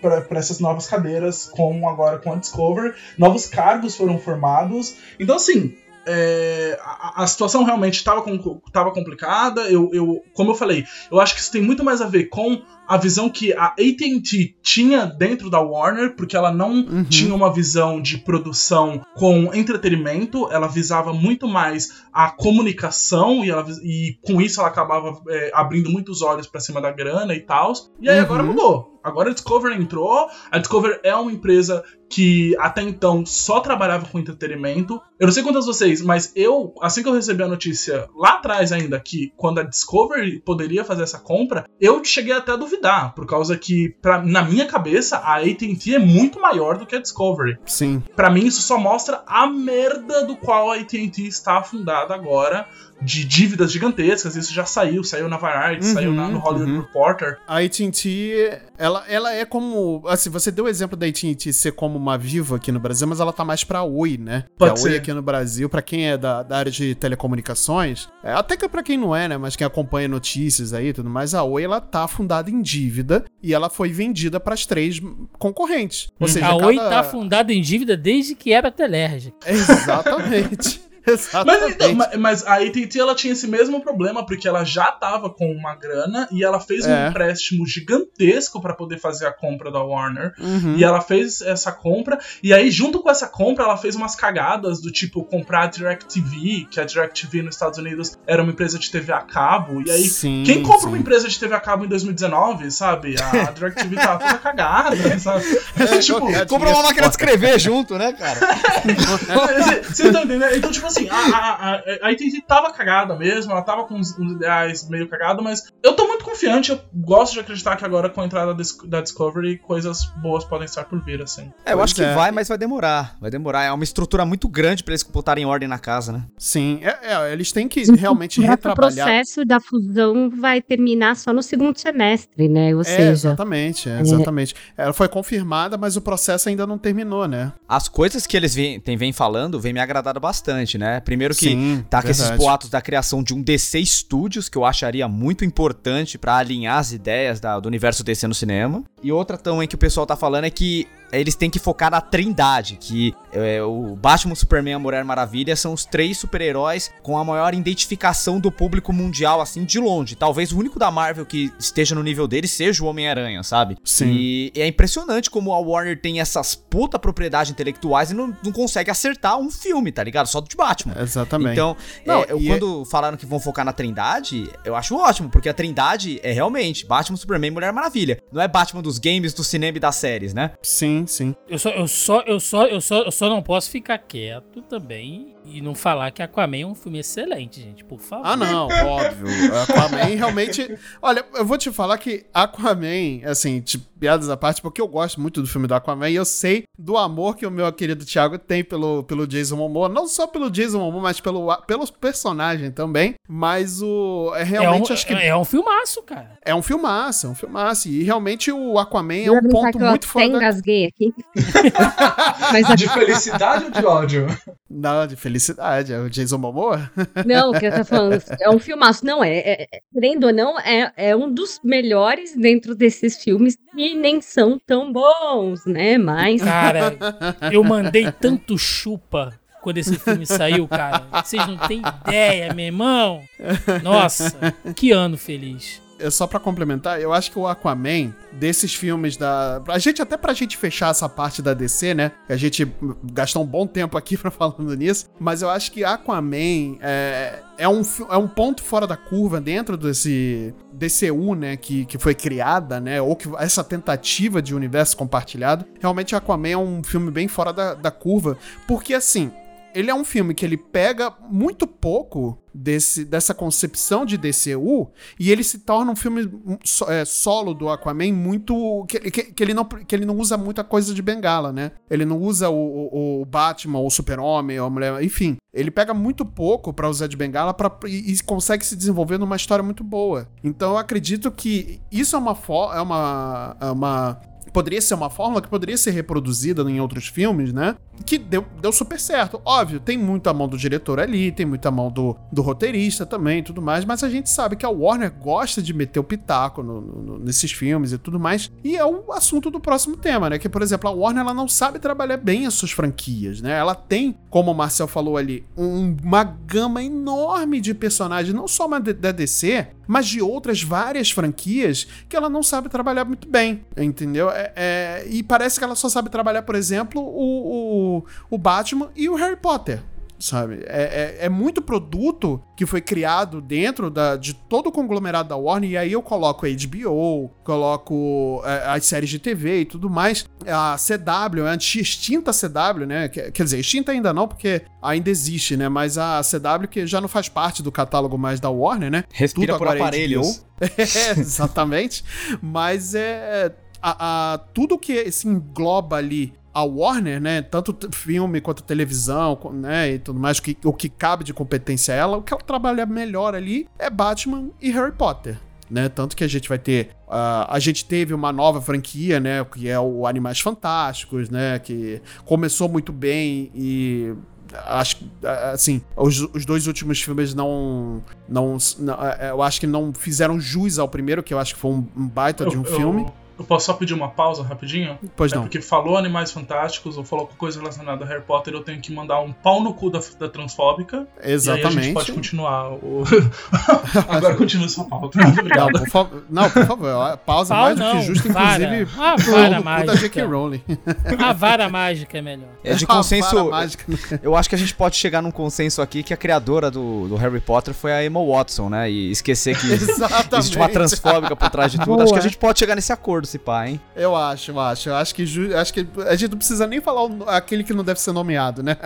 para essas novas cadeiras, como agora com a Discover. Novos cargos foram formados. Então, assim, é, a, a, situação realmente estava tava complicada. Eu, eu, como eu falei, eu acho que isso tem muito mais a ver com a visão que a AT&T tinha dentro da Warner, porque ela não uhum. tinha uma visão de produção com entretenimento, ela visava muito mais a comunicação e, ela, e com isso ela acabava é, abrindo muitos olhos para cima da grana e tal. E aí uhum. agora mudou. Agora a Discovery entrou. A Discovery é uma empresa que até então só trabalhava com entretenimento. Eu não sei quantas vocês, mas eu, assim que eu recebi a notícia lá atrás ainda, que quando a Discovery poderia fazer essa compra, eu cheguei até a duvidar, por causa que, pra, na minha cabeça, a AT&T é muito maior do que a Discovery. Sim. Para mim, isso só mostra a merda do qual a AT&T está afundada agora, de dívidas gigantescas. Isso já saiu, saiu na Variety, uhum, saiu na, no Hollywood uhum. Reporter. A AT&T, ela, ela é como, assim, você deu o exemplo da AT&T ser como uma Vivo aqui no Brasil, mas ela tá mais pra Oi, né? Pode a Oi aqui no Brasil, para quem é da, da, área de telecomunicações, é, até que para quem não é, né, mas quem acompanha notícias aí e tudo mais, a Oi ela tá fundada em dívida e ela foi vendida para as três concorrentes. Ou seja, a cada... Oi tá fundada em dívida desde que era Telerge. Exatamente. <laughs> Mas, então, mas, a AT&T ela tinha esse mesmo problema porque ela já tava com uma grana e ela fez é. um empréstimo gigantesco para poder fazer a compra da Warner. Uhum. E ela fez essa compra e aí junto com essa compra ela fez umas cagadas do tipo comprar a DirecTV, que a DirecTV nos Estados Unidos era uma empresa de TV a cabo. E aí sim, quem compra sim. uma empresa de TV a cabo em 2019, sabe? A <laughs> DirecTV tava toda cagada, sabe? É, tipo, compra uma máquina de escrever junto, né, cara? <laughs> Você tá entendendo? Então, tipo assim, a, a, a, AT&T tava cagada mesmo, ela tava com uns, uns ideais meio cagados, mas eu tô muito confiante, eu gosto de acreditar que agora com a entrada da Discovery, coisas boas podem estar por vir, assim. É, eu pois acho que é. vai, mas vai demorar, vai demorar. É uma estrutura muito grande pra eles botarem ordem na casa, né? Sim, é, é, eles têm que realmente retrabalhar. O processo da fusão vai terminar só no segundo semestre, né? Ou é, seja... Exatamente, é, exatamente. Ela foi confirmada, mas o processo ainda não terminou, né? As coisas que eles vêm, vem falando vem me agradando bastante, né? Primeiro que Sim, tá com esses boatos da criação de um DC Studios, que eu acharia muito importante para alinhar as ideias da, do universo DC no cinema. E outra também que o pessoal tá falando é que eles têm que focar na trindade, que é, o Batman, Superman e a Mulher Maravilha são os três super-heróis com a maior identificação do público mundial, assim, de longe. Talvez o único da Marvel que esteja no nível dele seja o Homem-Aranha, sabe? Sim. E é impressionante como a Warner tem essas puta propriedades intelectuais e não, não consegue acertar um filme, tá ligado? Só do de Batman. Exatamente. Então, não, é, eu, quando é... falaram que vão focar na trindade, eu acho ótimo, porque a trindade é realmente Batman, Superman e Mulher Maravilha. Não é Batman dos games, do cinema e das séries, né? Sim sim, Eu só, eu só, eu só, eu só, eu só não posso ficar quieto também e não falar que Aquaman é um filme excelente, gente, por favor. Ah, não, <laughs> óbvio. Aquaman realmente. Olha, eu vou te falar que Aquaman, assim, tipo, piadas à parte, porque eu gosto muito do filme do Aquaman e eu sei do amor que o meu querido Thiago tem pelo, pelo Jason Momoa, não só pelo Jason Momoa, mas pelo, pelo personagem também. Mas o. É realmente, é um, acho que. É um filmaço, cara. É um filmaço, é um filmaço. E realmente o Aquaman é um ponto muito forte. Eu engasguei aqui. <laughs> mas, de felicidade ou de ódio? Não, de felicidade. É o Jason Momoa? <laughs> Não, o que eu tô falando é um filmaço. Não, é, é, é querendo ou não, é, é um dos melhores dentro desses filmes e nem são tão bons, né? Mas. Cara, eu mandei tanto chupa quando esse filme saiu, cara. Vocês não têm ideia, meu irmão. Nossa, que ano feliz. É só para complementar, eu acho que o Aquaman, desses filmes da. A gente, até pra gente fechar essa parte da DC, né? A gente gastou um bom tempo aqui <laughs> pra falando nisso. Mas eu acho que Aquaman é, é, um, é um ponto fora da curva dentro desse. DCU, né? Que, que foi criada, né? Ou que essa tentativa de universo compartilhado. Realmente, Aquaman é um filme bem fora da, da curva. Porque, assim, ele é um filme que ele pega muito pouco desse, dessa concepção de DCU e ele se torna um filme é, solo do Aquaman muito. Que, que, que, ele não, que ele não usa muita coisa de bengala, né? Ele não usa o, o, o Batman, o Super-Homem, a mulher. Enfim, ele pega muito pouco para usar de bengala pra, e, e, consegue se desenvolver numa história muito boa. Então eu acredito que isso é uma, é uma, é uma poderia ser uma fórmula que poderia ser reproduzida em outros filmes, né? Que deu, deu super certo. Óbvio, tem muita mão do diretor ali, tem muita mão do, do roteirista também tudo mais, mas a gente sabe que a Warner gosta de meter o pitaco no, no, nesses filmes e tudo mais. E é o assunto do próximo tema, né? Que, por exemplo, a Warner ela não sabe trabalhar bem as suas franquias, né? Ela tem, como o Marcel falou ali, um, uma gama enorme de personagens, não só da DC, mas de outras várias franquias que ela não sabe trabalhar muito bem, entendeu? É, é, e parece que ela só sabe trabalhar, por exemplo, o, o, o Batman e o Harry Potter sabe? É, é, é, muito produto que foi criado dentro da, de todo o conglomerado da Warner, e aí eu coloco a HBO, coloco é, as séries de TV e tudo mais. A CW, a extinta CW, né? Quer dizer, extinta ainda não, porque ainda existe, né? Mas a CW que já não faz parte do catálogo mais da Warner, né? Respira tudo por é aparelhos. <laughs> É, exatamente. Mas é. A, a, tudo que se engloba ali a Warner, né, tanto filme quanto televisão, né, e tudo mais, o que, o que cabe de competência a ela, o que ela trabalha melhor ali é Batman e Harry Potter. Né, tanto que a gente vai ter. Uh, a gente teve uma nova franquia, né? Que é o Animais Fantásticos, né? Que começou muito bem e acho que, assim, os, os, dois últimos filmes não, não, não, Eu acho que não fizeram jus ao primeiro, que eu acho que foi um, um baita eu, de um eu, filme. Eu posso só pedir uma pausa rapidinho? Pois é não. Porque falou Animais Fantásticos ou falou coisa relacionada a Harry Potter, eu tenho que mandar um pau no cu da, da transfóbica. Exatamente. E aí a gente pode continuar. O... <laughs> <laughs> Agora continua sua pauta. Não, por, favor, não, por favor. Pausa Pau mais do que justo, inclusive. A vara mágica. Da J.K. Rowling. A vara mágica é melhor. É de <laughs> consenso. Eu acho que a gente pode chegar num consenso aqui que a criadora do, do Harry Potter foi a Emma Watson, né? E esquecer que existe uma transfóbica por trás de tudo. Boa. Acho que a gente pode chegar nesse acordo esse pá, hein? Eu acho, eu acho. Eu acho que, acho que a gente não precisa nem falar o, aquele que não deve ser nomeado, né?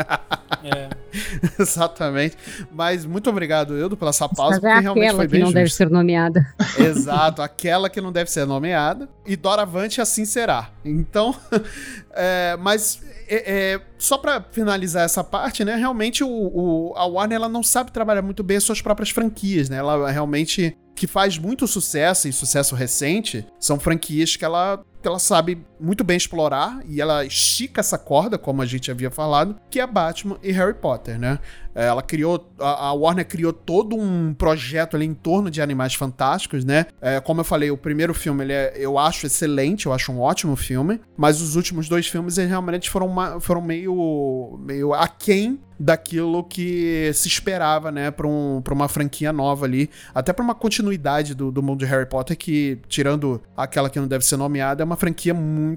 É. <laughs> Exatamente. Mas muito obrigado, Eudo, pela essa pausa, porque é realmente foi bem que não justo. deve ser nomeada. <laughs> Exato, aquela que não deve ser nomeada. E Doravante assim será. Então, <laughs> é, mas é, é, só para finalizar essa parte, né? Realmente o, o, a Warner ela não sabe trabalhar muito bem as suas próprias franquias, né? Ela realmente que faz muito sucesso e sucesso recente são franquias que ela, que ela sabe muito bem explorar e ela estica essa corda, como a gente havia falado, que é Batman e Harry Potter, né? É, ela criou, a, Warner criou todo um projeto ali em torno de Animais Fantásticos, né? É, como eu falei, o primeiro filme ele é, eu acho excelente, eu acho um ótimo filme, mas os últimos dois filmes eles realmente foram, uma, foram meio, meio aquém daquilo que se esperava, né, para um, pra uma franquia nova ali, até para uma continuidade do, do mundo de Harry Potter, que, tirando aquela que não deve ser nomeada, é uma franquia muito,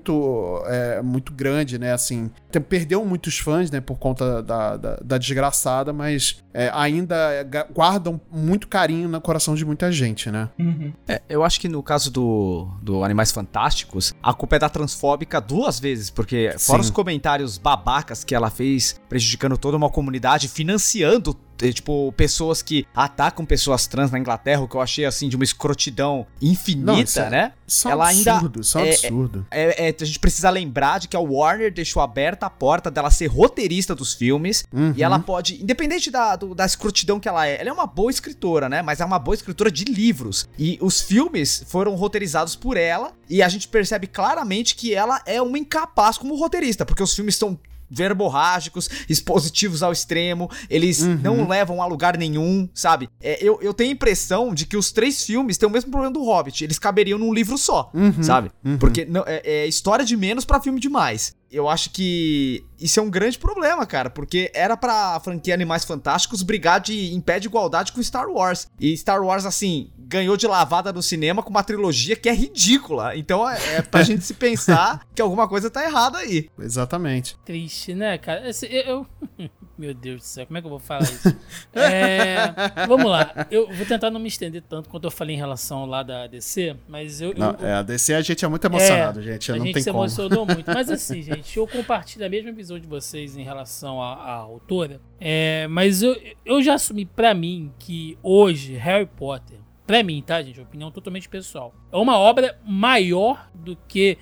é, muito grande, né, assim, perdeu muitos fãs, né, por conta da, da, da desgraçada mas é, ainda guardam muito carinho no coração de muita gente, né? Uhum. É, eu acho que no caso do, do Animais Fantásticos, a culpa é da transfóbica duas vezes, porque fora Sim. os comentários babacas que ela fez, prejudicando toda uma comunidade, financiando tipo, pessoas que atacam pessoas trans na Inglaterra, o que eu achei, assim, de uma escrotidão infinita, Não, isso é, né? Isso é Ela absurdo, ainda, isso é, é absurdo. É, é, a gente precisa lembrar de que a Warner deixou aberta a porta dela ser roteirista dos filmes, uhum. e ela pode, independente da, do, da escrotidão que ela é, ela é uma boa escritora, né? Mas é uma boa escritora de livros. E os filmes foram roteirizados por ela, e a gente percebe claramente que ela é uma incapaz como roteirista, porque os filmes são verborrágicos, expositivos ao extremo, eles uhum. não levam a lugar nenhum, sabe? É, eu, eu tenho a impressão de que os três filmes têm o mesmo problema do Hobbit, eles caberiam num livro só, uhum. sabe? Uhum. Porque não, é, é, história de menos para filme de mais eu acho que isso é um grande problema, cara, porque era pra franquia Animais Fantásticos brigar de, em pé de igualdade com Star Wars. E Star Wars, assim, ganhou de lavada no cinema com uma trilogia que é ridícula. Então é, é pra gente se pensar <laughs> que alguma coisa tá errada aí. Exatamente. Triste, né, cara? Esse, eu. <laughs> Meu Deus do céu, como é que eu vou falar isso? <laughs> é, vamos lá, eu vou tentar não me estender tanto quanto eu falei em relação lá da DC, mas eu. Não, eu, é, a DC a gente é muito emocionado, é, gente. Não a gente se como. emocionou muito. Mas assim, gente, eu compartilho a mesma visão de vocês em relação à, à autora. É, mas eu, eu já assumi para mim que hoje Harry Potter Pra mim, tá, gente? Opinião totalmente pessoal. É uma obra maior do que.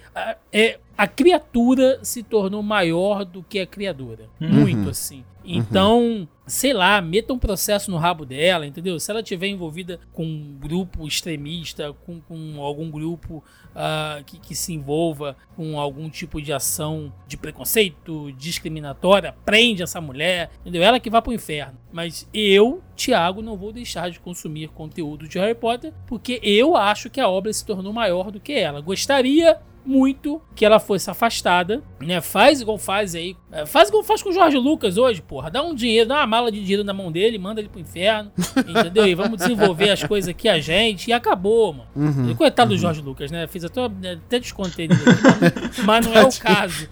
É, a criatura se tornou maior do que a criadora. Muito assim. Então, sei lá, meta um processo no rabo dela, entendeu? Se ela tiver envolvida com um grupo extremista, com, com algum grupo ah, que, que se envolva com algum tipo de ação de preconceito, discriminatória, prende essa mulher, entendeu? Ela que vai pro inferno. Mas eu, Thiago, não vou deixar de consumir conteúdo de Harry Potter, porque eu acho que a obra se tornou maior do que ela. Gostaria muito que ela fosse afastada, né? Faz igual faz aí. é, Faz igual faz com o Jorge Lucas hoje, porra. Dá um dinheiro, dá uma mala de dinheiro na mão dele, manda ele pro inferno, <laughs> entendeu? E vamos desenvolver as coisas aqui a gente e acabou, mano. Uhum. E coitado do Jorge Lucas, né? Fiz até, até descontei dele mas não é o caso.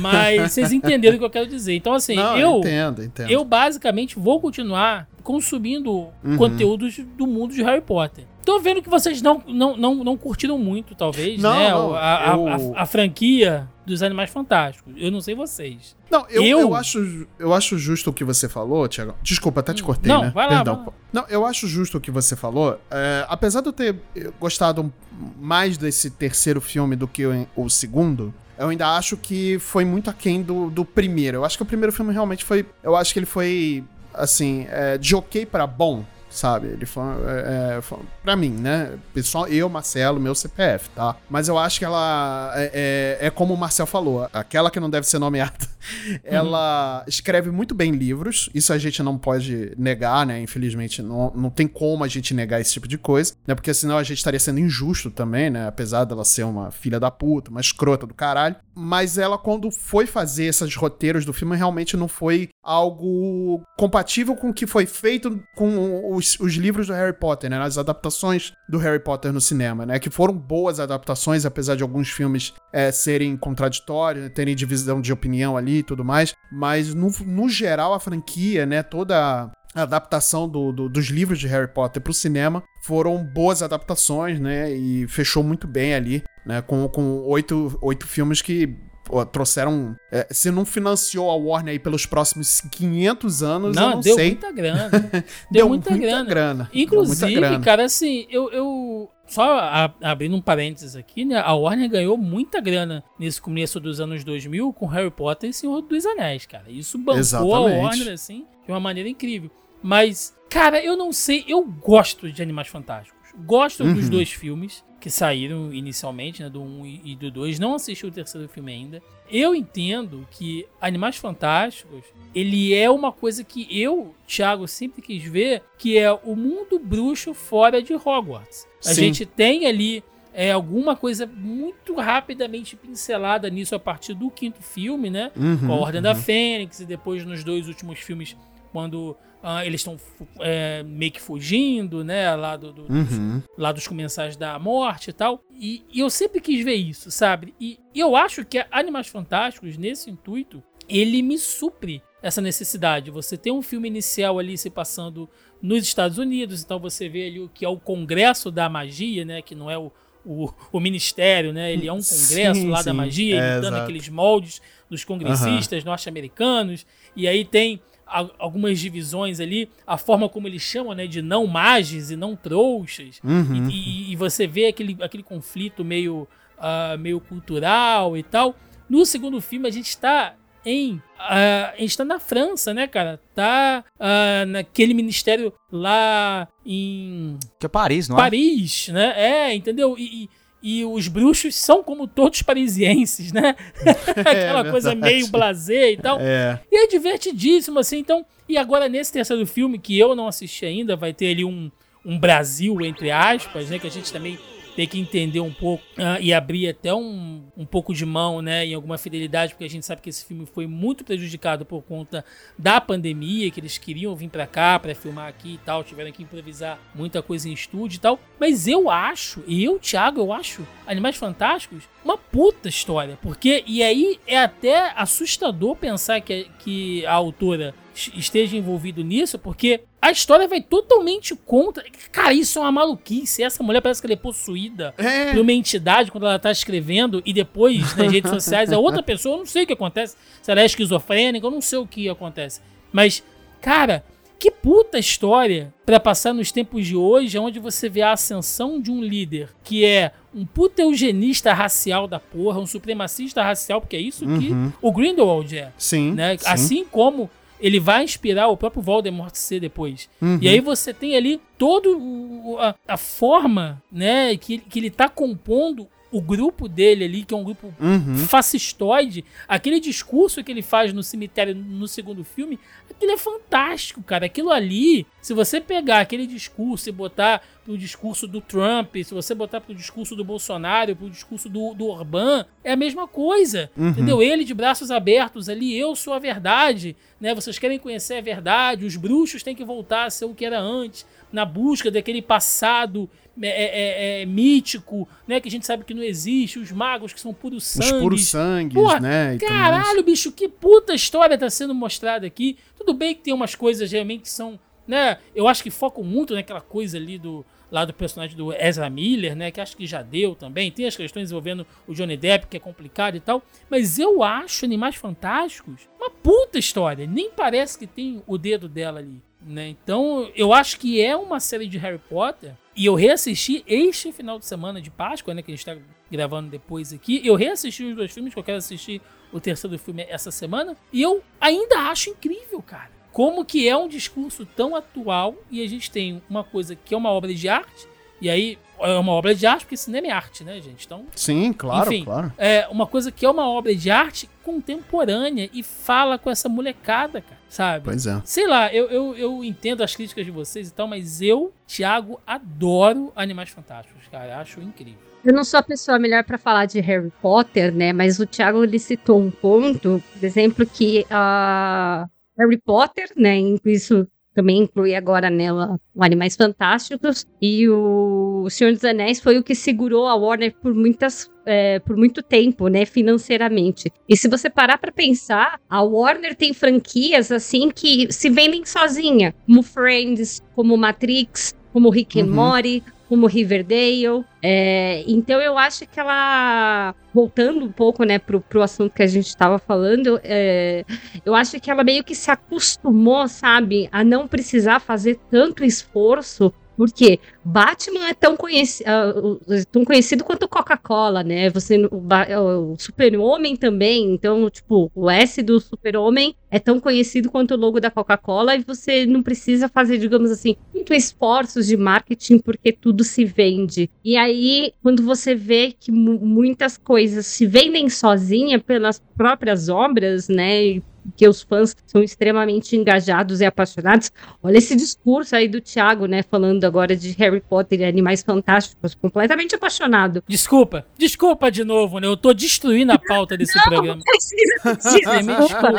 Mas vocês entenderam o que eu quero dizer. Então, assim, Não, eu, entendo, entendo. eu basicamente vou continuar consumindo Uhum. conteúdos do mundo de Harry Potter. Tô vendo que vocês não, não, não, não curtiram muito, talvez, Não, né? não, a, a- eu- a- a franquia dos Animais Fantásticos. Eu não sei vocês. Não, eu, Eu- eu... acho, eu acho justo o que você falou, Tiago. Desculpa, até te cortei, Não, né? vai lá, Perdão. vai lá. Não, eu acho justo o que você falou. É, apesar de eu ter gostado mais desse terceiro filme do que o, o segundo, eu ainda acho que foi muito aquém do, do primeiro. Eu acho que o primeiro filme realmente foi. Eu acho que ele foi, assim, é, de ok pra bom. Sabe? Ele foi, é, é, foi. Pra mim, né? Pessoal, eu, Marcelo, meu CPF, tá? Mas eu acho que ela. É, é, é como o Marcel falou, aquela que não deve ser nomeada. <laughs> Ela escreve muito bem livros, isso a gente não pode negar, né? Infelizmente, não, não tem como a gente negar esse tipo de coisa, né? Porque senão a gente estaria sendo injusto também, né? Apesar dela ser uma filha da puta, uma escrota do caralho. Mas ela, quando foi fazer esses roteiros do filme, realmente não foi algo compatível com o que foi feito com os, os livros do Harry Potter, né? As adaptações do Harry Potter no cinema, né? Que foram boas adaptações, apesar de alguns filmes é, serem contraditórios, né? terem divisão de opinião ali e tudo mais. Mas, no, no geral, a franquia, né? Toda a adaptação do- do- dos livros de Harry Potter pro cinema foram boas adaptações, né? E fechou muito bem ali, né? Com, com oito, oito filmes que pô, trouxeram. é, se não financiou a Warner aí pelos próximos 500 anos, eu Não, não deu sei. muita grana. <laughs> Deu, muita, grana. grana. Deu Inclusive, muita grana. cara, assim, eu, eu só a- abrindo um parênteses aqui, né? A Warner ganhou muita grana nesse começo dos anos 2000 com Harry Potter e Senhor dos Anéis, cara. Isso bancou a Exatamente. Warner, assim, de uma maneira incrível. Mas, cara, eu não sei, eu gosto de Animais Fantásticos. Gosto dos Uhum. dois filmes que saíram inicialmente, né? Do 1 e e do 2. Não assisti o terceiro filme ainda. Eu entendo que Animais Fantásticos, ele é uma coisa que eu, Thiago, sempre quis ver, que é o mundo bruxo fora de Hogwarts. A Sim. gente tem ali é, alguma coisa muito rapidamente pincelada nisso a partir do quinto filme, né? Uhum, com a Ordem da Fênix e depois nos dois últimos filmes quando ah, eles estão é, meio que fugindo, né, lá, do, do- dos, Uhum. lá dos comensais da morte e tal. E, e eu sempre quis ver isso, sabe? E, e eu acho que Animais Fantásticos, nesse intuito, ele me supre essa necessidade. Você tem um filme inicial ali se passando nos Estados Unidos, então você vê ali o que é o Congresso da Magia, né, que não é o, o, o ministério, né? Ele é um congresso Sim, lá da sim. magia, É, imitando exato. aqueles moldes dos congressistas norte-americanos. E aí tem a- algumas divisões ali, a forma como eles chamam, né, de não mages e não trouxas. Uhum. E, e- e você vê aquele, aquele conflito meio, ah, meio cultural e tal. No segundo filme, a gente está em. ah, a gente tá na França, né, cara? Tá ah, naquele ministério lá em Que é Paris, não é? Paris, né? É, entendeu? E, e- e os bruxos são como todos parisienses, né? <laughs> <laughs> Aquela É coisa meio blasé e tal. É. E é divertidíssimo, assim. Então, e agora nesse terceiro filme, que eu não assisti ainda, vai ter ali um, um Brasil, entre aspas, né? Que a gente também tem que entender um pouco ah, e abrir até um, um pouco de mão, né? Em alguma fidelidade, porque a gente sabe que esse filme foi muito prejudicado por conta da pandemia, que eles queriam vir pra cá pra filmar aqui e tal, tiveram que improvisar muita coisa em estúdio e tal. Mas eu acho, e eu, Thiago, eu acho Animais Fantásticos uma puta história. Porque, e aí é até assustador pensar que, que a autora es- esteja envolvido nisso, porque a história vai totalmente contra. Cara, isso é uma maluquice. Essa mulher parece que ela é possuída É. por uma entidade quando ela tá escrevendo e depois nas redes sociais é outra <laughs> pessoa. Eu não sei o que acontece. Se ela é esquizofrênica, eu não sei o que acontece. Mas, cara, que puta história para passar nos tempos de hoje, onde você vê a ascensão de um líder que é um puta eugenista racial da porra, um supremacista racial, porque é isso que Uhum. o Grindelwald é. Sim. Né? sim. Assim como ele vai inspirar o próprio Voldemort ser depois. Uhum. E aí você tem ali todo o- a, a forma, né, que, que ele tá compondo o grupo dele ali, que é um grupo Uhum. fascistoide, aquele discurso que ele faz no cemitério no segundo filme, aquilo é fantástico, cara. Aquilo ali, se você pegar aquele discurso e botar pro discurso do Trump, se você botar pro discurso do Bolsonaro, pro discurso do, do Orbán, é a mesma coisa, Uhum. entendeu? Ele de braços abertos ali, eu sou a verdade, né? Vocês querem conhecer a verdade, os bruxos têm que voltar a ser o que era antes, na busca daquele passado é, é, é, mítico, né? Que a gente sabe que não existe, os magos que são puros Os sangues. puros sangues, Porra, né? e. Caralho, bicho, que puta história tá sendo mostrada aqui. Tudo bem que tem umas coisas realmente que são, né? Eu acho que focam muito naquela coisa ali do lá do personagem do Ezra Miller, né? Que acho que já deu também. Tem as questões envolvendo o Johnny Depp, que é complicado e tal. Mas eu acho Animais Fantásticos uma puta história. Nem parece que tem o dedo dela ali. Né? Então, eu acho que é uma série de Harry Potter. E eu reassisti este final de semana de Páscoa, né? Que a gente tá gravando depois aqui. Eu reassisti os dois filmes, que eu quero assistir o terceiro filme essa semana. E eu ainda acho incrível, cara. Como que é um discurso tão atual e a gente tem uma coisa que é uma obra de arte. E aí, é uma obra de arte, porque cinema é arte, né, gente? Então, Sim, claro, Enfim. claro. é uma coisa que é uma obra de arte contemporânea e fala com essa molecada, cara, sabe? Pois é. Sei lá, eu, eu, eu entendo as críticas de vocês e tal, mas eu, Thiago, adoro Animais Fantásticos, cara. Acho incrível. Eu não sou a pessoa melhor para falar de Harry Potter, né? Mas o Thiago ele citou um ponto, por exemplo, que a Harry Potter, né? Isso também inclui agora né, o Animais Fantásticos e o Senhor dos Anéis foi o que segurou a Warner por muitas é, por muito tempo, né, financeiramente. E se você parar para pensar, a Warner tem franquias assim que se vendem sozinha, como Friends, como Matrix, como Rick and Uhum. Morty, como Riverdale. É, então eu acho que ela, voltando um pouco, né, pro, pro assunto que a gente estava falando, é, eu acho que ela meio que se acostumou, sabe, a não precisar fazer tanto esforço. Porque Batman é tão, conheci o- tão conhecido quanto Coca-Cola, né? Você, o, Ba- o Super-Homem também. Então, tipo, o S do Super-Homem é tão conhecido quanto o logo da Coca-Cola e você não precisa fazer, digamos assim, muito esforços de marketing porque tudo se vende. E aí, quando você vê que mu- muitas coisas se vendem sozinha pelas próprias obras, né? E que os fãs são extremamente engajados e apaixonados. Olha esse discurso aí do Thiago, né? Falando agora de Harry Potter e Animais Fantásticos, completamente apaixonado. Desculpa, desculpa de novo, né? Eu tô destruindo a pauta desse programa. Precisa Você disso, me desculpa.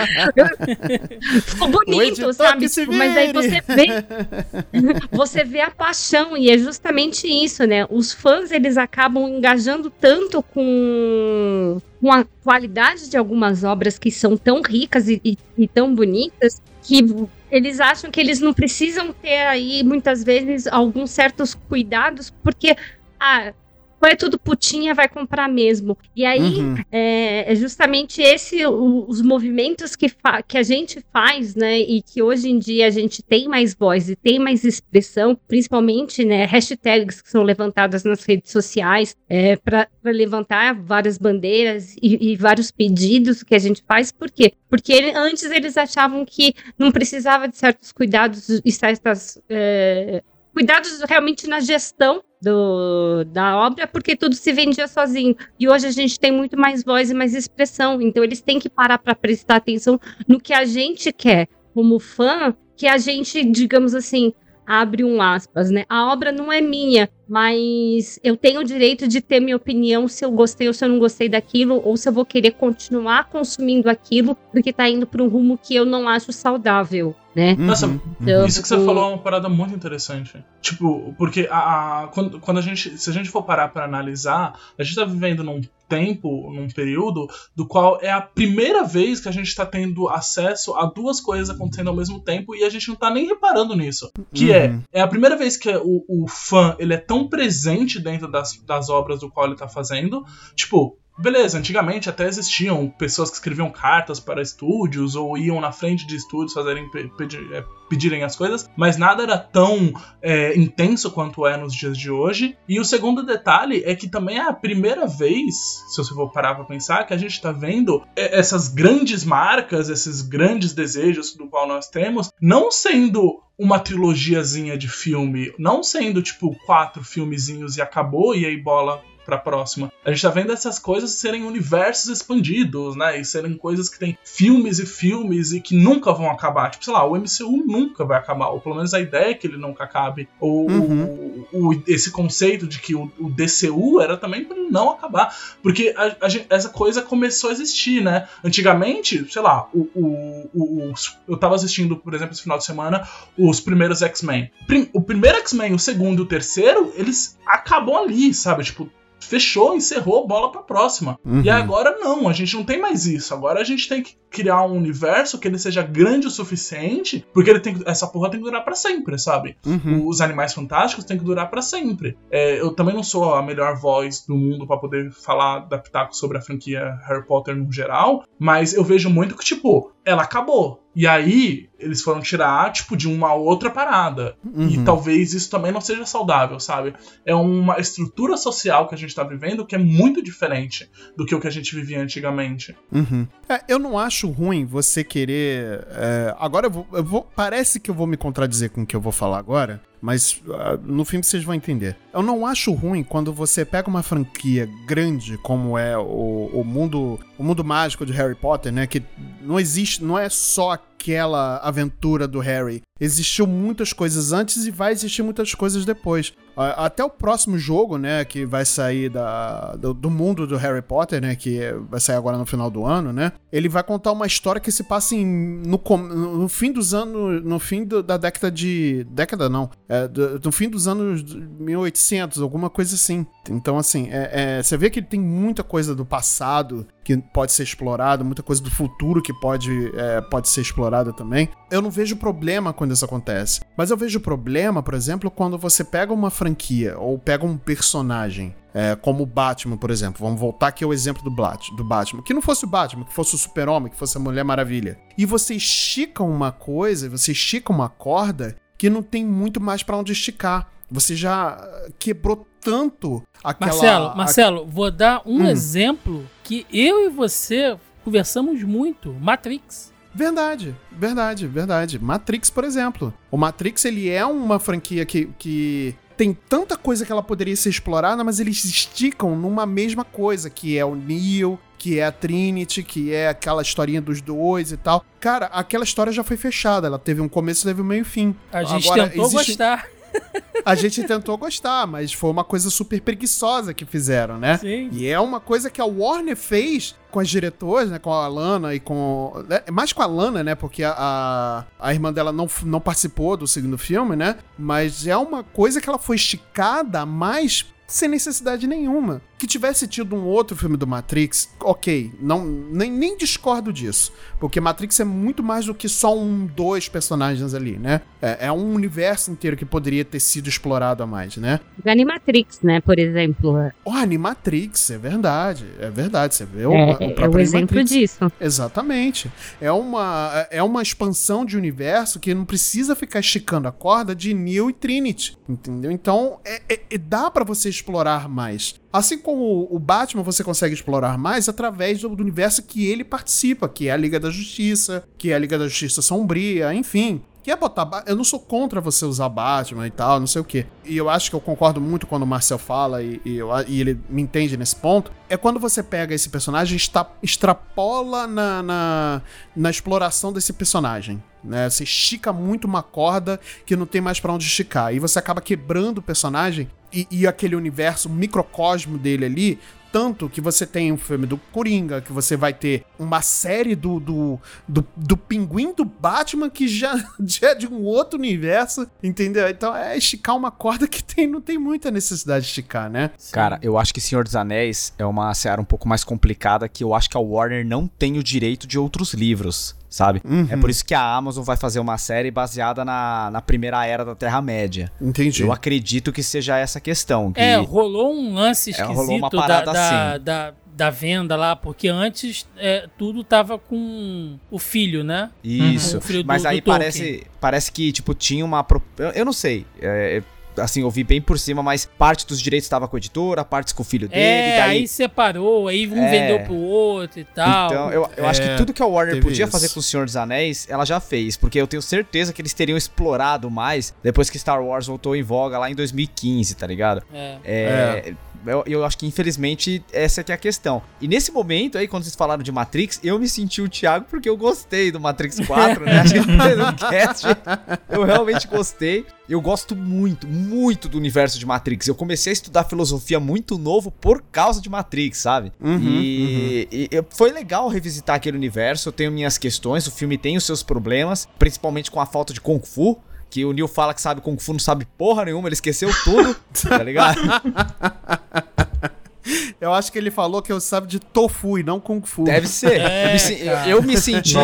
Ficou bonito, sabe? Tipo, mas aí você vê, você vê a paixão e é justamente isso, né? Os fãs eles acabam engajando tanto com, com a qualidade de algumas obras que são tão ricas e, e- e tão bonitas que eles acham que eles não precisam ter aí muitas vezes alguns certos cuidados porque ah é tudo putinha, vai comprar mesmo. E aí, Uhum. é, é justamente esse o- os movimentos que, que a gente faz, né? E que hoje em dia a gente tem mais voz e tem mais expressão, principalmente, né? Hashtags que são levantadas nas redes sociais é, para levantar várias bandeiras e, e vários pedidos que a gente faz. Por quê? Porque ele- antes eles achavam que não precisava de certos cuidados e certas. é, cuidados realmente na gestão do, da obra, porque tudo se vendia sozinho. E hoje a gente tem muito mais voz e mais expressão. Então eles têm que parar para prestar atenção no que a gente quer, como fã, que a gente, digamos assim, abre um aspas, né? A obra não é minha, mas eu tenho o direito de ter minha opinião se eu gostei ou se eu não gostei daquilo, ou se eu vou querer continuar consumindo aquilo, porque tá indo para um rumo que eu não acho saudável, né? Nossa, Uhum. Então, Isso que você falou é uma parada muito interessante. Tipo, porque a, a- quando, quando a gente. Se a gente for parar pra analisar, a gente tá vivendo num tempo, num período, do qual é a primeira vez que a gente tá tendo acesso a duas coisas acontecendo ao mesmo tempo e a gente não tá nem reparando nisso. Que é, Uhum. é a primeira vez que o, o fã ele é tão presente dentro das, das obras do qual ele tá fazendo. Tipo, beleza, antigamente até existiam pessoas que escreviam cartas para estúdios ou iam na frente de estúdios fazerem pedir, é, pedirem as coisas, mas nada era tão é, intenso quanto é nos dias de hoje. E o segundo detalhe é que também é a primeira vez, se você for parar para pensar, que a gente está vendo é, essas grandes marcas, esses grandes desejos do qual nós temos, não sendo uma trilogiazinha de filme, não sendo tipo quatro filmezinhos e acabou e aí bola pra próxima. A gente tá vendo essas coisas serem universos expandidos, né? E serem coisas que tem filmes e filmes e que nunca vão acabar. Tipo, sei lá, o MCU nunca vai acabar, ou pelo menos a ideia é que ele nunca acabe. Ou uhum. o, o, esse conceito de que o, o, DCU era também pra ele não acabar. Porque a, a essa coisa começou a existir, né? Antigamente, sei lá, o, o, eu tava assistindo, por exemplo, esse final de semana, os primeiros X-Men. O primeiro X-Men, o segundo e o terceiro, eles acabam ali, sabe? Tipo, fechou, encerrou, bola pra próxima. Uhum. E agora não, a gente não tem mais isso. Agora a gente tem que criar um universo que ele seja grande o suficiente, porque ele tem essa porra tem que durar para sempre, sabe? Uhum. Os animais fantásticos tem que durar para sempre. É, eu também não sou a melhor voz do mundo para poder falar da pitaco sobre a franquia Harry Potter no geral, mas eu vejo muito que tipo, ela acabou. E aí, eles foram tirar, tipo, de uma outra parada. Uhum. E talvez isso também não seja saudável, sabe? É uma estrutura social que a gente tá vivendo que é muito diferente do que o que a gente vivia antigamente. Uhum. É, eu não acho ruim você querer. É, agora eu vou, eu vou, Parece que eu vou me contradizer com o que eu vou falar agora mas uh, no fim vocês vão entender. Eu não acho ruim quando você pega uma franquia grande como é o, o mundo o mundo mágico de Harry Potter, né? Que não existe, não é só aquela aventura do Harry. Existiu muitas coisas antes e vai existir muitas coisas depois. Até o próximo jogo, né, que vai sair da, do, do, mundo do Harry Potter, né, que vai sair agora no final do ano, né, ele vai contar uma história que se passa em, no, no fim dos anos, no fim do, da década de, década não, é, do, no fim dos anos 1800, alguma coisa assim. Então, assim, é, é, você vê que tem muita coisa do passado que pode ser explorada, muita coisa do futuro que pode, é, pode ser explorada também. Eu não vejo problema quando isso acontece. Mas eu vejo problema, por exemplo, quando você pega uma franquia ou pega um personagem. É, como o Batman, por exemplo. Vamos voltar aqui ao exemplo do, Blat, do Batman. Que não fosse o Batman, que fosse o Super-Homem, que fosse a Mulher Maravilha. E você estica uma coisa, você estica uma corda que não tem muito mais para onde esticar. Você já quebrou tanto aquela. Marcelo, Marcelo, vou dar um hum. exemplo que eu e você conversamos muito: Matrix. Verdade, verdade, verdade. Matrix, por exemplo. O Matrix, ele é uma franquia que, que tem tanta coisa que ela poderia ser explorada, mas eles esticam numa mesma coisa, que é o Neo, que é a Trinity, que é aquela historinha dos dois e tal. Cara, aquela história já foi fechada, ela teve um começo, teve um meio e fim. A gente Agora, tentou existe... gostar. <laughs> A gente tentou gostar, mas foi uma coisa super preguiçosa que fizeram, né? Sim. E é uma coisa que a Warner fez com as diretoras, né? Com a Lana e com. Né? Mais com a Lana, né? Porque a, a, a, irmã dela não, não participou do segundo filme, né? Mas é uma coisa que ela foi esticada mais sem necessidade nenhuma. Que tivesse tido um outro filme do Matrix, ok, não, nem, nem discordo disso. Porque Matrix é muito mais do que só um, dois personagens ali, né? É, é um universo inteiro que poderia ter sido explorado a mais, né? O Animatrix, né, por exemplo. O Animatrix, é verdade. É verdade. Você vê o, é, o é o exemplo Animatrix. disso. Exatamente. É uma, é uma expansão de universo que não precisa ficar esticando a corda de Neo e Trinity, entendeu? Então, é, é dá para você explorar mais. Assim como o Batman você consegue explorar mais através do, universo que ele participa, que é a Liga da Justiça, que é a Liga da Justiça Sombria, enfim. Que é botar. Eu não sou contra você usar Batman e tal, não sei o quê. E eu acho que eu concordo muito quando o Marcel fala e, e, eu, e ele me entende nesse ponto. É quando você pega esse personagem e extrapola na, na, na exploração desse personagem. Né? Você estica muito uma corda que não tem mais para onde esticar. E você acaba quebrando o personagem e, e aquele universo, microcosmo dele ali, tanto que você tem um filme do Coringa, que você vai ter uma série do, do, do, do Pinguim do Batman, que já, <laughs> já é de um outro universo, entendeu? Então é esticar uma corda que tem, não tem muita necessidade de esticar, né? Cara, eu acho que Senhor dos Anéis é uma seara um pouco mais complicada, que eu acho que a Warner não tem o direito de outros livros sabe? Uhum. É por isso que a Amazon vai fazer uma série baseada na, na primeira era da Terra-média. Entendi. Eu acredito que seja essa questão. Que é, rolou um lance esquisito é, rolou uma parada da, assim. da, da da venda lá, porque antes é, tudo tava com o filho, né? Isso. O filho do- Mas aí Tolkien. parece, parece que, tipo, tinha uma. Eu, eu não sei. é, assim, eu vi bem por cima, mas parte dos direitos estava com a editora, partes com o filho dele. É, daí... aí separou, aí um É. vendeu pro outro e tal. Então, eu, eu acho que É, tudo que a Warner teve podia isso. fazer com o Senhor dos Anéis, ela já fez. Porque eu tenho certeza que eles teriam explorado mais depois que Star Wars voltou em voga lá em 2015, tá ligado? É. É. Eu, eu acho que, infelizmente, essa que é a questão. E nesse momento aí, quando vocês falaram de Matrix, eu me senti o Thiago porque eu gostei do Matrix 4, né? A gente fez um cast. Eu realmente gostei. Eu gosto muito, muito do universo de Matrix. Eu comecei a estudar filosofia muito novo por causa de Matrix, sabe? Uhum, e, e- e foi legal revisitar aquele universo. Eu tenho minhas questões, o filme tem os seus problemas, principalmente com a falta de Kung Fu. Que o Neil fala que sabe Kung Fu, não sabe porra nenhuma, ele esqueceu tudo, tá ligado? Eu acho que ele falou que eu sabe de tofu e não kung fu. Deve ser. É, eu, me, eu me senti.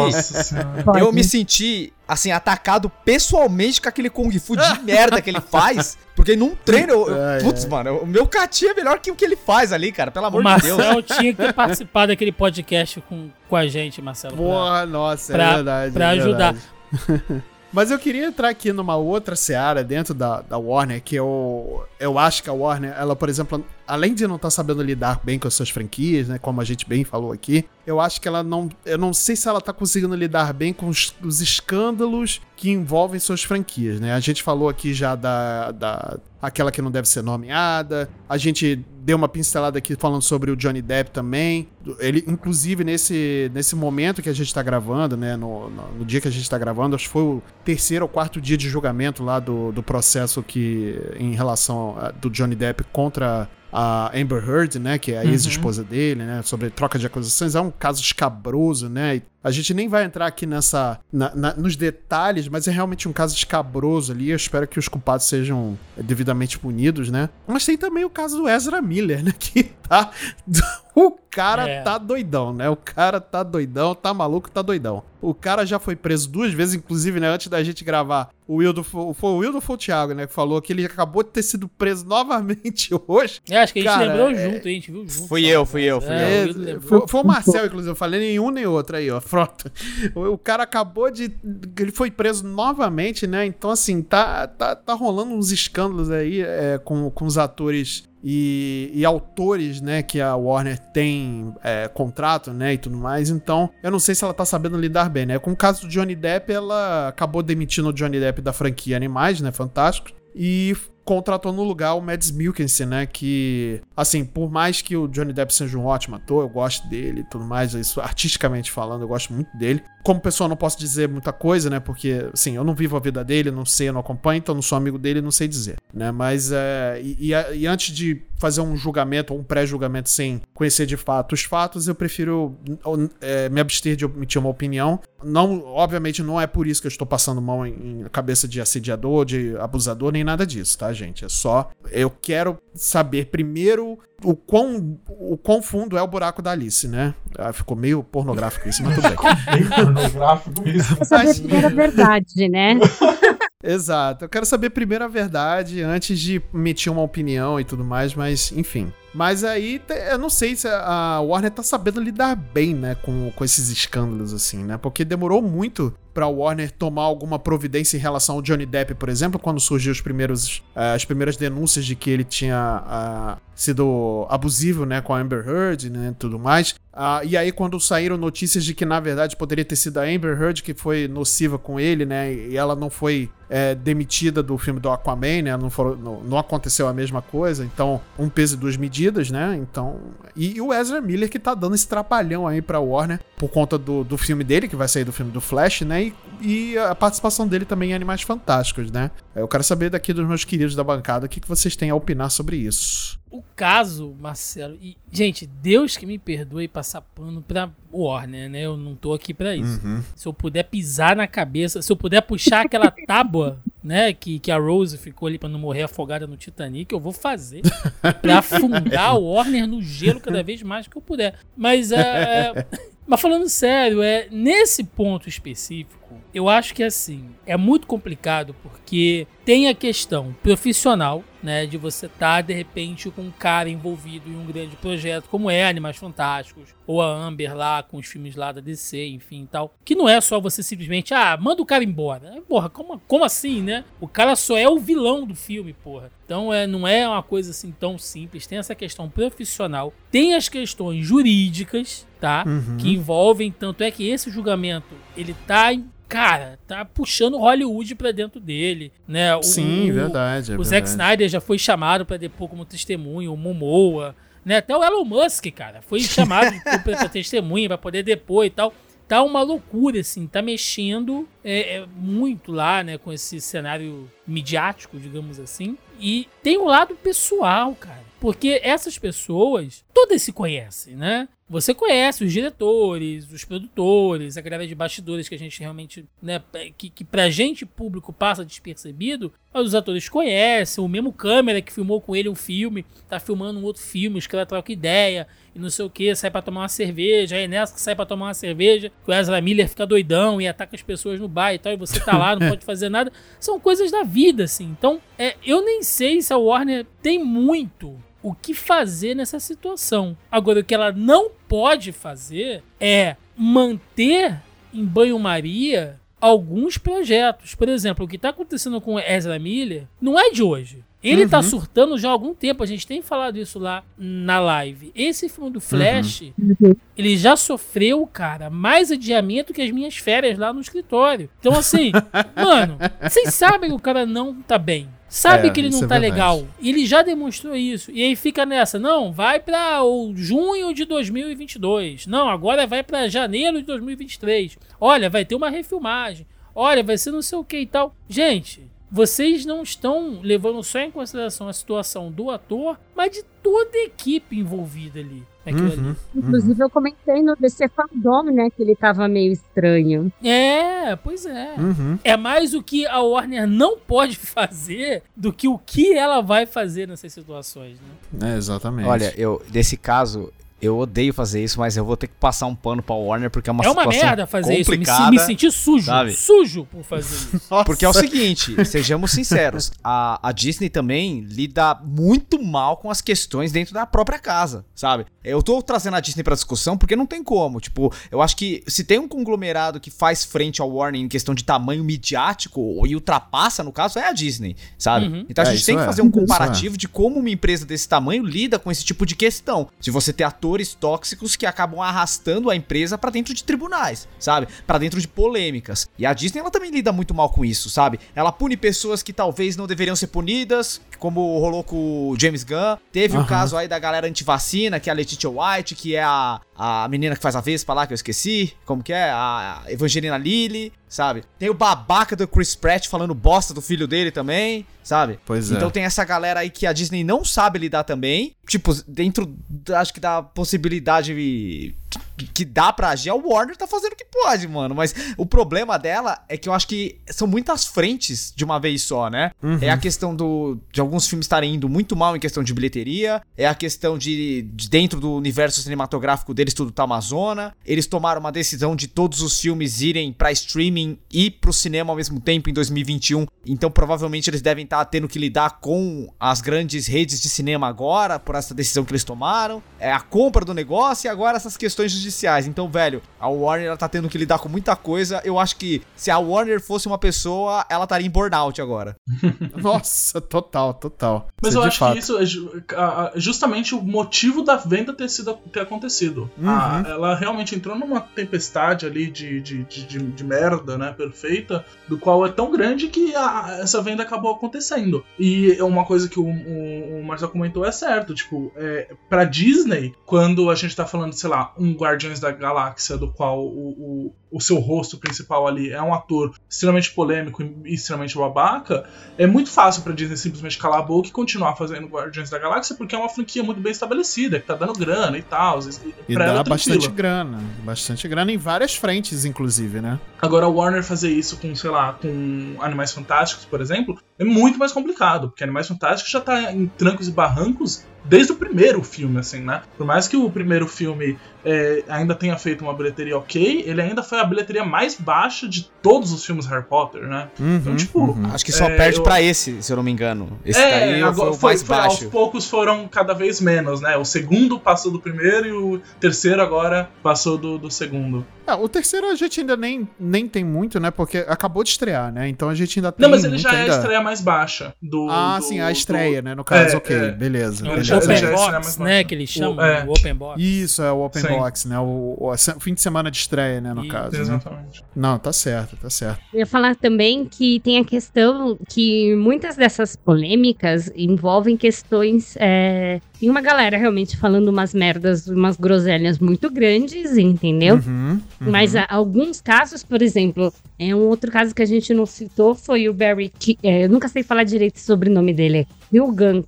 Eu me senti, assim, atacado pessoalmente com aquele Kung Fu de merda que ele faz. Porque num treino. eu- eu- Ai, putz, mano, o meu Cati é melhor que o que ele faz ali, cara. Pelo O amor de Deus. Marcel tinha que ter participado daquele podcast com, com a gente, Marcelo. pra- Porra, nossa, pra- é verdade. pra é ajudar. verdade. <laughs> Mas eu queria entrar aqui numa outra seara dentro da, da Warner, que eu, eu acho que a Warner, ela, por exemplo, além de não estar sabendo lidar bem com as suas franquias, né, como a gente bem falou aqui, eu acho que ela não. Eu não sei se ela tá conseguindo lidar bem com os, os escândalos que envolvem suas franquias, né? A gente falou aqui já da, da aquela que não deve ser nomeada. A gente deu uma pincelada aqui falando sobre o Johnny Depp também. Ele, inclusive, nesse, nesse momento que a gente tá gravando, né? No, no, no dia que a gente tá gravando, acho que foi o terceiro ou quarto dia de julgamento lá do, do processo que em relação a- do Johnny Depp contra a Amber Heard, né, que é a Uhum. ex-esposa dele, né, sobre troca de acusações, é um caso escabroso, né, e a gente nem vai entrar aqui nessa, na- na- nos detalhes, mas é realmente um caso escabroso ali, eu espero que os culpados sejam devidamente punidos, né, mas tem também o caso do Ezra Miller, né, <laughs> que tá, o cara É. tá doidão, né, o cara tá doidão, tá maluco, tá doidão. O cara já foi preso duas vezes, inclusive, né, antes da gente gravar, o Wildo, foi foi o Wildo ou foi o Thiago, né, que falou que ele acabou de ter sido preso novamente <laughs> hoje, É, acho que a gente Cara, lembrou é- junto, a gente viu junto. Fui eu, fui eu, fui É, é, Wildo lembrou. foi, foi o Marcel, inclusive. Eu falei nenhum nem outro aí, ó. O cara acabou de. Ele foi preso novamente, né? Então, assim, tá, tá, tá rolando uns escândalos aí é, com, com os atores. E, e autores, né, que a Warner tem é, contrato, né, e tudo mais. Então, eu não sei se ela tá sabendo lidar bem, né? Com o caso do Johnny Depp, ela acabou demitindo o Johnny Depp da franquia Animais, né, fantástico. E contratou no lugar o Mads Mikkelsen, né? Que, assim, por mais que o Johnny Depp seja um ótimo ator, eu gosto dele e tudo mais, isso artisticamente falando, eu gosto muito dele. Como pessoa, não posso dizer muita coisa, né? Porque, assim, eu não vivo a vida dele, não sei, eu não acompanho, então não sou amigo dele, não sei dizer, né? Mas, é, e- e antes de fazer um julgamento ou um pré-julgamento sem conhecer de fato os fatos, eu prefiro é, me abster de emitir uma opinião. Não, obviamente, não é por isso que eu estou passando mão em, em cabeça de assediador, de abusador, nem nada disso, tá, gente? É só. Eu quero saber primeiro o quão, o quão fundo é o buraco da Alice, né? Ah, ficou meio pornográfico isso, mas tudo bem. <laughs> Bem pornográfico isso. Pra saber a primeira verdade, né? <laughs> Exato. Eu quero saber primeiro a verdade antes de emitir uma opinião e tudo mais, mas enfim. Mas aí, eu não sei se a Warner tá sabendo lidar bem, né, com, com esses escândalos, assim, né? Porque demorou muito pra Warner tomar alguma providência em relação ao Johnny Depp, por exemplo, quando surgiu os primeiros, eh, as primeiras denúncias de que ele tinha ah, sido abusivo, né, com a Amber Heard, né, tudo mais. Ah, e aí, quando saíram notícias de que, na verdade, poderia ter sido a Amber Heard que foi nociva com ele, né, e ela não foi é, demitida do filme do Aquaman, né, não, foram- não, não aconteceu a mesma coisa, então, um peso e duas medidas, né, então... E, e o Ezra Miller que tá dando esse trapalhão aí pra Warner, por conta do, do filme dele, que vai sair do filme do Flash, né, e, e a participação dele também em Animais Fantásticos, né. Eu quero saber daqui dos meus queridos da bancada o que, que vocês têm a opinar sobre isso. O caso, Marcelo, e, gente, Deus que me perdoe passar pano pra Warner, né? Eu não tô aqui pra isso. Se eu puder pisar na cabeça, se eu puder puxar aquela <laughs> tábua, né, que, que a Rose ficou ali pra não morrer afogada no Titanic, eu vou fazer <laughs> pra afundar a Warner no gelo cada vez mais que eu puder. Mas, é, é, <laughs> mas falando sério, é nesse ponto específico. Eu acho que assim, é muito complicado porque tem a questão profissional, né, de você estar tá, de repente com um cara envolvido em um grande projeto, como é Animais Fantásticos, ou a Amber lá com os filmes lá da DC, enfim, tal, que não é só você simplesmente, ah, manda o cara embora. Porra, como, como assim, né? O cara só é o vilão do filme, porra. Então é, não é uma coisa assim tão simples. Tem essa questão profissional, tem as questões jurídicas, tá? Uhum. Que envolvem, tanto é que esse julgamento, ele tá cara, tá puxando Hollywood pra dentro dele, né? O, Sim, o, verdade. É o verdade. Zack Snyder já foi chamado para depor como testemunho, o Momoa, né? Até o Elon Musk, cara, foi chamado <laughs> pra testemunha para poder depor e tal. Tá uma loucura, assim, tá mexendo é, é, muito lá, né, com esse cenário midiático, digamos assim. E tem o um lado pessoal, cara. Porque essas pessoas, todas se conhecem, né? Você conhece os diretores, os produtores, a galera de bastidores que a gente realmente, né, que, que pra gente público passa despercebido, mas os atores conhecem, o mesmo câmera que filmou com ele um filme, tá filmando um outro filme, os caras trocam ideia e não sei o que, sai para tomar uma cerveja, aí nessa que sai para tomar uma cerveja, que o Ezra Miller fica doidão e ataca as pessoas no bar e tal, e você tá lá, não <laughs> pode fazer nada. São coisas da vida, assim. Então, é, eu nem sei se a Warner tem muito o que fazer nessa situação. Agora, o que ela não pode fazer é manter em banho-maria alguns projetos. Por exemplo, o que está acontecendo com Ezra Miller não é de hoje. Ele tá uhum. tá surtando já há algum tempo, a gente tem falado isso lá na live. Esse filme do Flash, uhum. ele já sofreu, cara, mais adiamento que as minhas férias lá no escritório. Então, assim, <laughs> mano, vocês sabem que o cara não tá bem. Sabe é, que ele não é tá é legal. Ele já demonstrou isso. E aí fica nessa, não, vai para o junho de 2022. Não, agora vai para janeiro de 2023. Olha, vai ter uma refilmagem. Olha, vai ser não sei o que e tal. Gente, vocês não estão levando só em consideração a situação do ator, mas de toda a equipe envolvida ali. Uhum, ali. Inclusive, eu comentei no DC Fandom, né, que ele tava meio estranho. É, pois é. Uhum. É mais o que a Warner não pode <laughs> fazer do que o que ela vai fazer nessas situações, né? É, exatamente. Olha, eu, nesse caso, eu odeio fazer isso, mas eu vou ter que passar um pano pra Warner porque é uma É uma merda fazer complicada, isso. Me, me sentir sujo. Sabe? Sujo por fazer isso. <laughs> porque é o seguinte, sejamos sinceros. A, a Disney também lida muito mal com as questões dentro da própria casa, sabe? Eu tô trazendo a Disney pra discussão porque não tem como. Tipo, eu acho que se tem um conglomerado que faz frente ao Warner em questão de tamanho midiático e ultrapassa, no caso, é a Disney, sabe? Uhum. Então a é, gente tem que é. fazer um comparativo é. de como uma empresa desse tamanho lida com esse tipo de questão. Se você ter ator fatores tóxicos que acabam arrastando a empresa para dentro de tribunais, sabe? Para dentro de polêmicas. E a Disney ela também lida muito mal com isso, sabe? Ela pune pessoas que talvez não deveriam ser punidas, como rolou com o James Gunn. Teve o uhum. um caso aí da galera antivacina, que é a Letitia White, que é a, a menina que faz a Vespa lá, que eu esqueci. Como que é? A Evangelina Lilly, sabe? Tem o babaca do Chris Pratt falando bosta do filho dele também, sabe? Pois é. Então tem essa galera aí que a Disney não sabe lidar também. Tipo, dentro, acho que da possibilidade que dá pra agir, a Warner tá fazendo o que pode, mano. Mas o problema dela é que eu acho que são muitas frentes de uma vez só, né? Uhum. É a questão do, de alguns filmes estarem indo muito mal em questão de bilheteria, é a questão de, de dentro do universo cinematográfico deles tudo tá Amazona. Eles tomaram uma decisão de todos os filmes irem pra streaming e pro cinema ao mesmo tempo em 2021. Então provavelmente eles devem estar tá tendo que lidar com as grandes redes de cinema agora, por essa decisão que eles tomaram. É a compra do negócio e agora essas questões de judiciais. Então, velho, a Warner ela tá tendo que lidar com muita coisa. Eu acho que se a Warner fosse uma pessoa, ela estaria em burnout agora. <laughs> Nossa, total, total. Mas eu acho fato. que isso é justamente o motivo da venda ter sido ter acontecido. Uhum. A, ela realmente entrou numa tempestade ali de, de, de, de, de merda, né? Perfeita, do qual é tão grande que a, essa venda acabou acontecendo. E é uma coisa que o, o, o Marcelo comentou é certo. Tipo, é, pra Disney, quando a gente tá falando, sei lá, um guarda Guardiões da Galáxia, do qual o, o, o, seu rosto principal ali é um ator extremamente polêmico e extremamente babaca, é muito fácil pra Disney simplesmente calar a boca e continuar fazendo Guardiões da Galáxia, porque é uma franquia muito bem estabelecida, que tá dando grana e tal. E, e dá bastante grana. Bastante grana em várias frentes, inclusive, né? Agora, a Warner fazer isso com, sei lá, com Animais Fantásticos, por exemplo, é muito mais complicado, porque Animais Fantásticos já tá em trancos e barrancos desde o primeiro filme, assim, né? Por mais que o primeiro filme é, ainda tenha feito uma bilheteria ok, ele ainda foi a bilheteria mais baixa de todos os filmes Harry Potter, né? Uhum, então, tipo. uhum. Acho que só É, perde eu- pra esse, se eu não me engano. Esse é, daí agora foi o foi, mais foi, aos baixo. poucos foram cada vez menos, né? O segundo passou do primeiro e o terceiro agora passou do, do segundo. É, o terceiro a gente ainda nem, nem tem muito, né? Porque acabou de estrear, né? Então a gente ainda tem. Não, mas ele muito já é a ainda... estreia mais baixa do. Ah, do- sim, a do- estreia, né? No caso, É, ok, é. beleza. Ele beleza. já- Open é Box, né? baixo. Que eles chamam, O- é. o Open Box. Isso, é o Open Sim. Box, né? O, o- o fim de semana de estreia, né? No Isso, caso. né? Exatamente. Não, tá certo, tá certo. Eu ia falar também que tem a questão que muitas dessas polêmicas envolvem questões. É... Tem uma galera realmente falando umas merdas, umas groselhas muito grandes, entendeu? Uhum, uhum. Mas há alguns casos, por exemplo, é um outro caso que a gente não citou foi o Barry. Ki- é, eu nunca sei falar direito o sobrenome dele. É Hilgan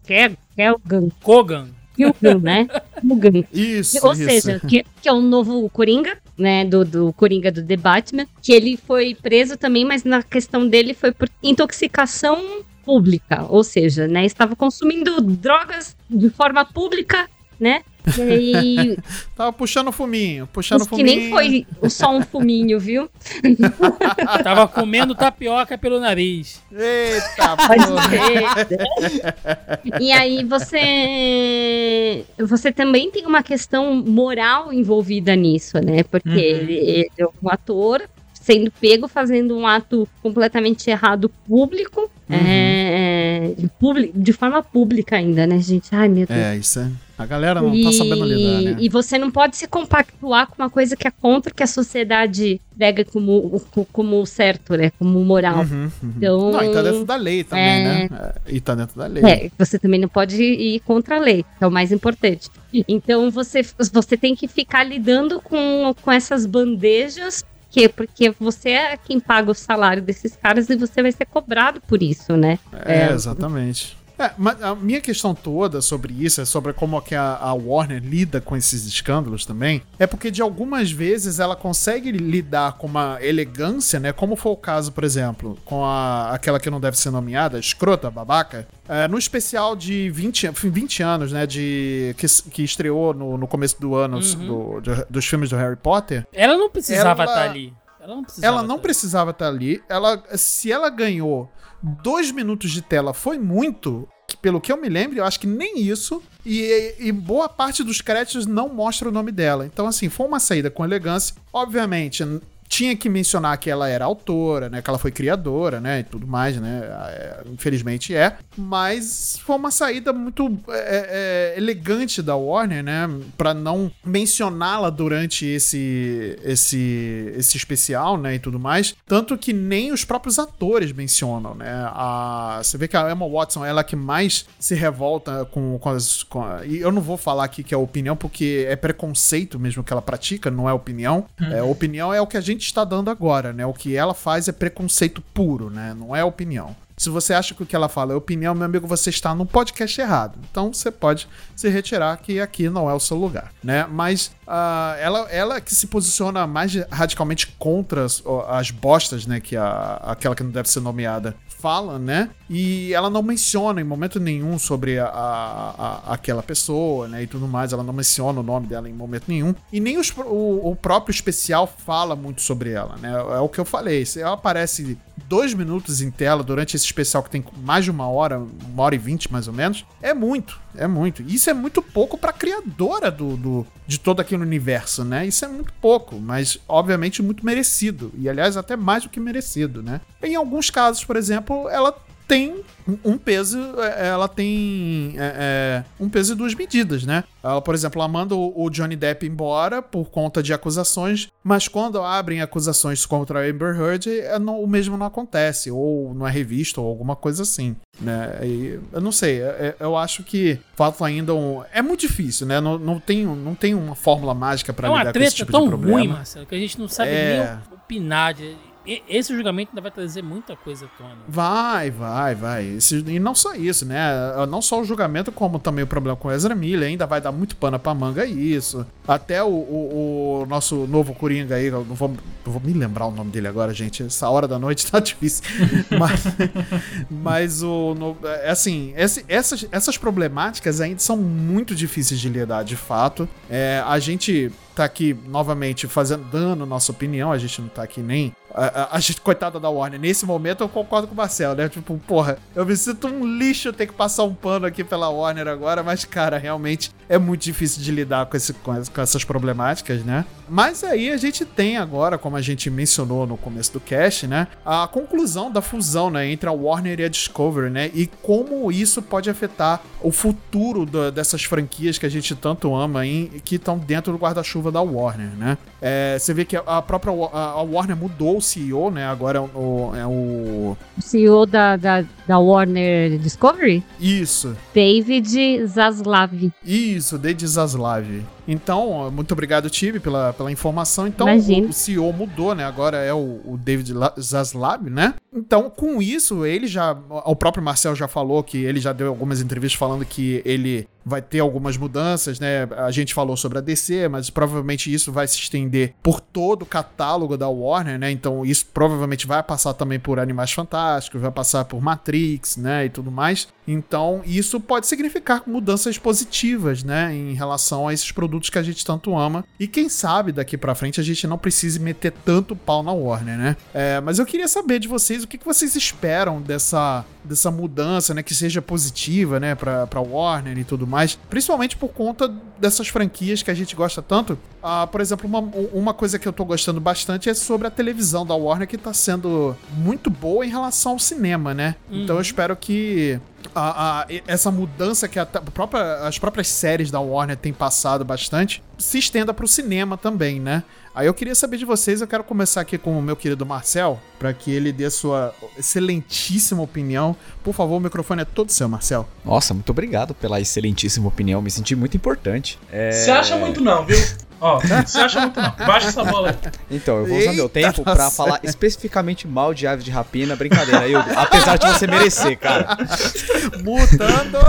Kel- Kelgan. Kogan. Hilgan, né? Hilgan. Isso, Ou isso. seja, que, que é o novo Coringa, né? Do, do Coringa do The Batman. Que ele foi preso também, mas na questão dele foi por intoxicação pública. Ou seja, né? Estava consumindo drogas de forma pública, né? E aí, <laughs> Tava puxando fuminho, puxando que fuminho. nem foi só um fuminho, viu? <laughs> Tava comendo tapioca pelo nariz. Eita, porra. E aí você você também tem uma questão moral envolvida nisso, né? Porque Uhum. ele, ele é um ator sendo pego fazendo um ato completamente errado público, Uhum. é, de, publi- de forma pública ainda, né, gente? Ai, meu Deus. É, isso é. A galera não tá sabendo lidar, né? E você não pode se compactuar com uma coisa que é contra que a sociedade pega como, como certo, né? Como moral. Uhum, uhum. Então, Não, e tá dentro da lei também, é. né? É, E tá dentro da lei. É, você também não pode ir contra a lei, que é o mais importante. Então você, você tem que ficar lidando com, com essas bandejas, que, porque você é quem paga o salário desses caras e você vai ser cobrado por isso, né? É, É. exatamente. É, mas a minha questão toda sobre isso, é sobre como que a, a Warner lida com esses escândalos também, é porque de algumas vezes ela consegue lidar com uma elegância, né? Como foi o caso, por exemplo, com a, aquela que não deve ser nomeada, escrota, babaca, é, no especial de 20, 20 anos, né? De, que, que estreou no, no começo do ano do- de- dos filmes do Harry Potter. Ela não precisava Ela- estar ali. Ela não precisava. Ela não tá precisava estar ali. Ela, se ela ganhou dois minutos de tela, foi muito. Pelo que eu me lembro, eu acho que nem isso. E, e boa parte dos créditos não mostra o nome dela. Então, assim, foi uma saída com elegância. Obviamente, tinha que mencionar que ela era autora, né? Que ela foi criadora, né? E tudo mais, né? é, infelizmente é. Mas foi uma saída muito é, é, elegante da Warner, né? Pra não mencioná-la durante esse, esse, esse especial, né? E tudo mais. Tanto que nem os próprios atores mencionam, né? A, você vê que a Emma Watson, ela é que mais se revolta com, com as. com e eu não vou falar aqui que é opinião, porque é preconceito mesmo que ela pratica, não é opinião. É, opinião é o que a gente está dando agora, né? O que ela faz é preconceito puro, né? Não é opinião. Se você acha que o que ela fala é opinião, meu amigo, você está num podcast errado. Então você pode se retirar, que aqui não é o seu lugar, né? Mas ah, ela, ela que se posiciona mais radicalmente contra as, as bostas, né? Que a, aquela que não deve ser nomeada fala, né? E ela não menciona em momento nenhum sobre a, a- a- aquela pessoa, né? E tudo mais. Ela não menciona o nome dela em momento nenhum. E nem os o, o próprio especial fala muito sobre ela, né? É o que eu falei. Ela aparece dois minutos em tela durante esse especial que tem mais de uma hora, uma hora e vinte mais ou menos, é muito, é muito. Isso é muito pouco pra criadora do, do- de todo aquele universo, né? Isso é muito pouco, mas obviamente muito merecido. E aliás, até mais do que merecido, né? Em alguns casos, por exemplo, ela tem um- peso, é, ela tem é, é, um peso e duas medidas, né? Ela, por exemplo, ela manda o Johnny Depp embora por conta de acusações, mas quando abrem acusações contra a Amber Heard, é, não- o mesmo não acontece, ou não é revisto, ou alguma coisa assim, né? E eu não sei, é- é- eu acho que falta ainda um... É muito difícil, né? Não, não, tem, não tem uma fórmula mágica É uma lidar com esse treta tipo tão de problema. ruim, Marcelo, que a gente não sabe É. nem opinar. de- esse julgamento ainda vai trazer muita coisa à tona. Vai, vai, vai. Esse- e não só isso, né? Não só o julgamento, como também o problema com Ezra Miller. Ainda vai dar muito pano pra manga isso. Até o, o- o nosso novo Coringa aí, não vou, não vou me lembrar o nome dele agora, gente. Essa hora da noite tá <laughs> difícil. mas, mas o. no- é assim, esse- essas, essas problemáticas ainda são muito difíceis de lidar, de fato. É, a gente tá aqui novamente fazendo, dando nossa opinião, a gente não tá aqui nem. A, a- a gente, coitada da Warner, nesse momento eu concordo com o Marcel, né? Tipo, porra, eu me sinto um lixo ter que passar um pano aqui pela Warner agora, mas, cara, realmente é muito difícil de lidar com, esse, com, com essas problemáticas, né? Mas aí a gente tem agora, como a gente mencionou no começo do cast, né? A conclusão da fusão, né? Entre a Warner e a Discovery, né? E como isso pode afetar o futuro dessas franquias que a gente tanto ama e que estão dentro do guarda-chuva da Warner, né? É, você vê que a- própria a Warner mudou o CEO, né? Agora é o. É o CEO da, da, da Warner Discovery, isso. David Zaslav. Isso, David Zaslav. Então, muito obrigado, time, pela, pela informação. Então, Imagina. o, CEO mudou, né? Agora é o, o David La- Zaslav, né? Então, com isso, ele já. O próprio Marcel já falou que ele já deu algumas entrevistas falando que ele vai ter algumas mudanças, né? A gente falou sobre a DC, mas provavelmente isso vai se estender por todo o catálogo da Warner, né? Então, isso provavelmente vai passar também por Animais Fantásticos, vai passar por Matrix, né? E tudo mais. Então, isso pode significar mudanças positivas, né, em relação a esses produtos que a gente tanto ama. E quem sabe daqui pra frente a gente não precise meter tanto pau na Warner, né? É, mas eu queria saber de vocês o que, que vocês esperam dessa, dessa mudança, né, que seja positiva, né, pra, pra Warner e tudo mais. Principalmente por conta dessas franquias que a gente gosta tanto. Ah, por exemplo, uma, uma coisa que eu tô gostando bastante é sobre a televisão da Warner, que tá sendo muito boa em relação ao cinema, né? Então eu espero que a- a- essa mudança que a própria- as próprias séries da Warner têm passado bastante se estenda pro cinema também, né? Aí eu queria saber de vocês, eu quero começar aqui com o meu querido Marcel, para que ele dê sua excelentíssima opinião. Por favor, o microfone é todo seu, Marcel. Nossa, muito obrigado pela excelentíssima opinião. Me senti muito importante. É, Você acha muito não, viu? Ó, você acha muito não. Baixa essa bola aí. Então, eu vou usar meu Eita, tempo pra nossa. falar especificamente mal de ave de rapina. Brincadeira, eu, apesar de você merecer, cara. Mutando!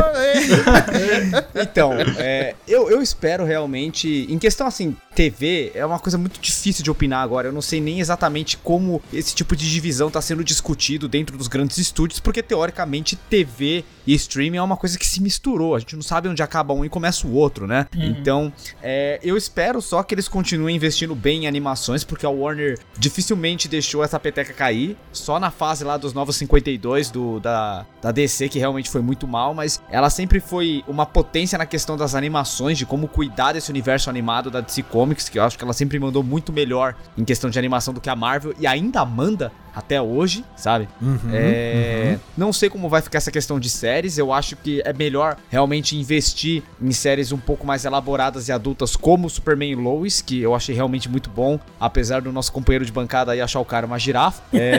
Então, é, eu, eu espero realmente. Em questão assim, TV é uma coisa muito difícil de opinar agora. Eu não sei nem exatamente como esse tipo de divisão tá sendo discutido dentro dos grandes estúdios, porque teoricamente TV e streaming é uma coisa que se misturou. A gente não sabe onde acaba um e começa o outro, né? Então, é, eu espero só que eles continuem investindo bem em animações, porque a Warner dificilmente deixou essa peteca cair. Só na fase lá dos Novos 52 do, da, da DC, que realmente foi muito mal, mas ela sempre foi uma potência na questão das animações, de como cuidar desse universo animado da DC Comics, que eu acho que ela sempre mandou muito melhor em questão de animação do que a Marvel, e ainda manda até hoje, sabe? É, Não sei como vai ficar essa questão de séries. Eu acho que é melhor realmente investir em séries um pouco mais elaboradas e adultas, como Superman e Lois, que eu achei realmente muito bom, apesar do nosso companheiro de bancada aí achar o cara uma girafa. É,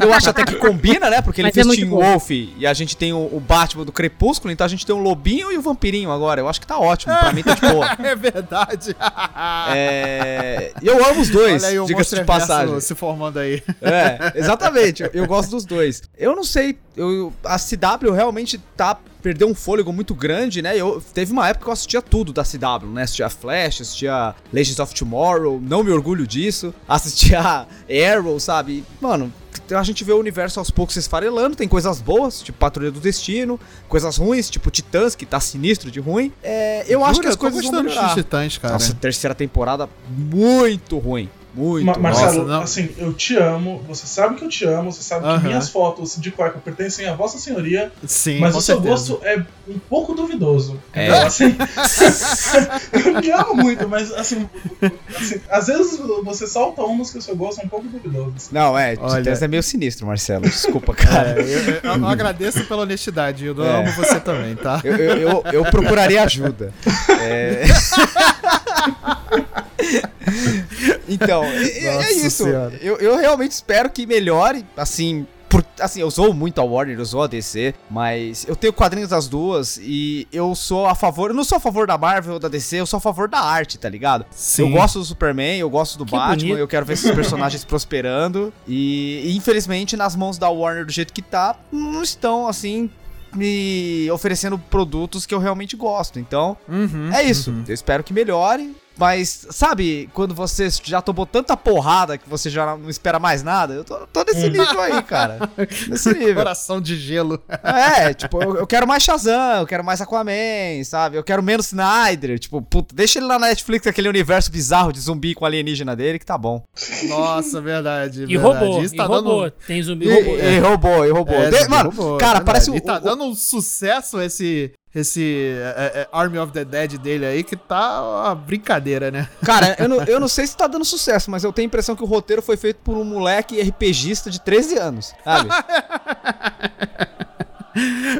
<laughs> eu acho até que combina, né? Porque ele Mas é fez Teen bom. Wolf e a gente tem o, o Batman do Crepúsculo, então a gente tem um lobinho e o vampirinho agora. Eu acho que tá ótimo. Pra mim tá de boa. <laughs> é verdade. É, eu amo os dois, o diga-se de Monsterverso se formando aí. É, exatamente. Eu, eu gosto dos dois. Eu não sei, eu, a CW realmente tá perdeu um fôlego muito grande, né? Eu teve uma época que eu assistia tudo da CW, né? Assistia Flash, assistia Legends of Tomorrow, não me orgulho disso. Assistia <laughs> Arrow, sabe? Mano, a gente vê o universo aos poucos se esfarelando, tem coisas boas, tipo Patrulha do Destino, coisas ruins, tipo Titãs, que tá sinistro de ruim. É, eu acho Jura? que as tô coisas vão melhorar. Titãs, cara. Nossa, terceira temporada muito ruim. Muito Ma-. Marcelo, Nossa, não. assim, eu te amo, você sabe que eu te amo, você sabe Aham. que minhas fotos de cueca pertencem a Vossa Senhoria, Sim, mas o seu certeza. gosto é um pouco duvidoso. É. Então, assim, <laughs> eu te amo muito, mas assim, assim, às vezes você solta umas que o seu gosto é um pouco duvidoso. Não, é, Olha- é meio sinistro, Marcelo. <laughs> Desculpa, cara. É, eu, eu- eu agradeço pela honestidade, eu É. amo você também, tá? Eu, eu, eu, eu procuraria ajuda. <laughs> É... <laughs> então, é, é isso. Eu, eu realmente espero que melhore, assim, por, assim, eu sou muito a Warner, eu sou a DC, mas eu tenho quadrinhos das duas e eu sou a favor, eu não sou a favor da Marvel ou da DC, eu sou a favor da arte, tá ligado? Sim. Eu gosto do Superman, eu gosto do Que Batman, bonito. eu quero ver esses <laughs> personagens prosperando e, e, infelizmente nas mãos da Warner do jeito que tá, não estão assim me oferecendo produtos que eu realmente gosto. Então, Uhum, é isso. uhum. Eu espero que melhore. Mas, sabe, quando você já tomou tanta porrada que você já não espera mais nada? Eu tô, tô nesse nível aí, cara. <laughs> Nesse nível. Coração de gelo. É, <laughs> tipo, eu, eu quero mais Shazam, eu quero mais Aquaman, sabe? Eu quero menos Snyder. Tipo, puta, deixa ele lá na Netflix, aquele universo bizarro de zumbi com alienígena dele, que tá bom. Nossa, verdade. E verdade. robô, Isso e tá robô. dando. Tem zumbi E, robô. e robô, e robô. É, De- mano, robô, cara, verdade. parece o. E tá o- dando um sucesso esse. Esse é, é, Army of the Dead dele aí, que tá uma brincadeira, né? Cara, eu não, eu não sei se tá dando sucesso, mas eu tenho a impressão que o roteiro foi feito por um moleque RPGista de 13 anos, sabe? <laughs>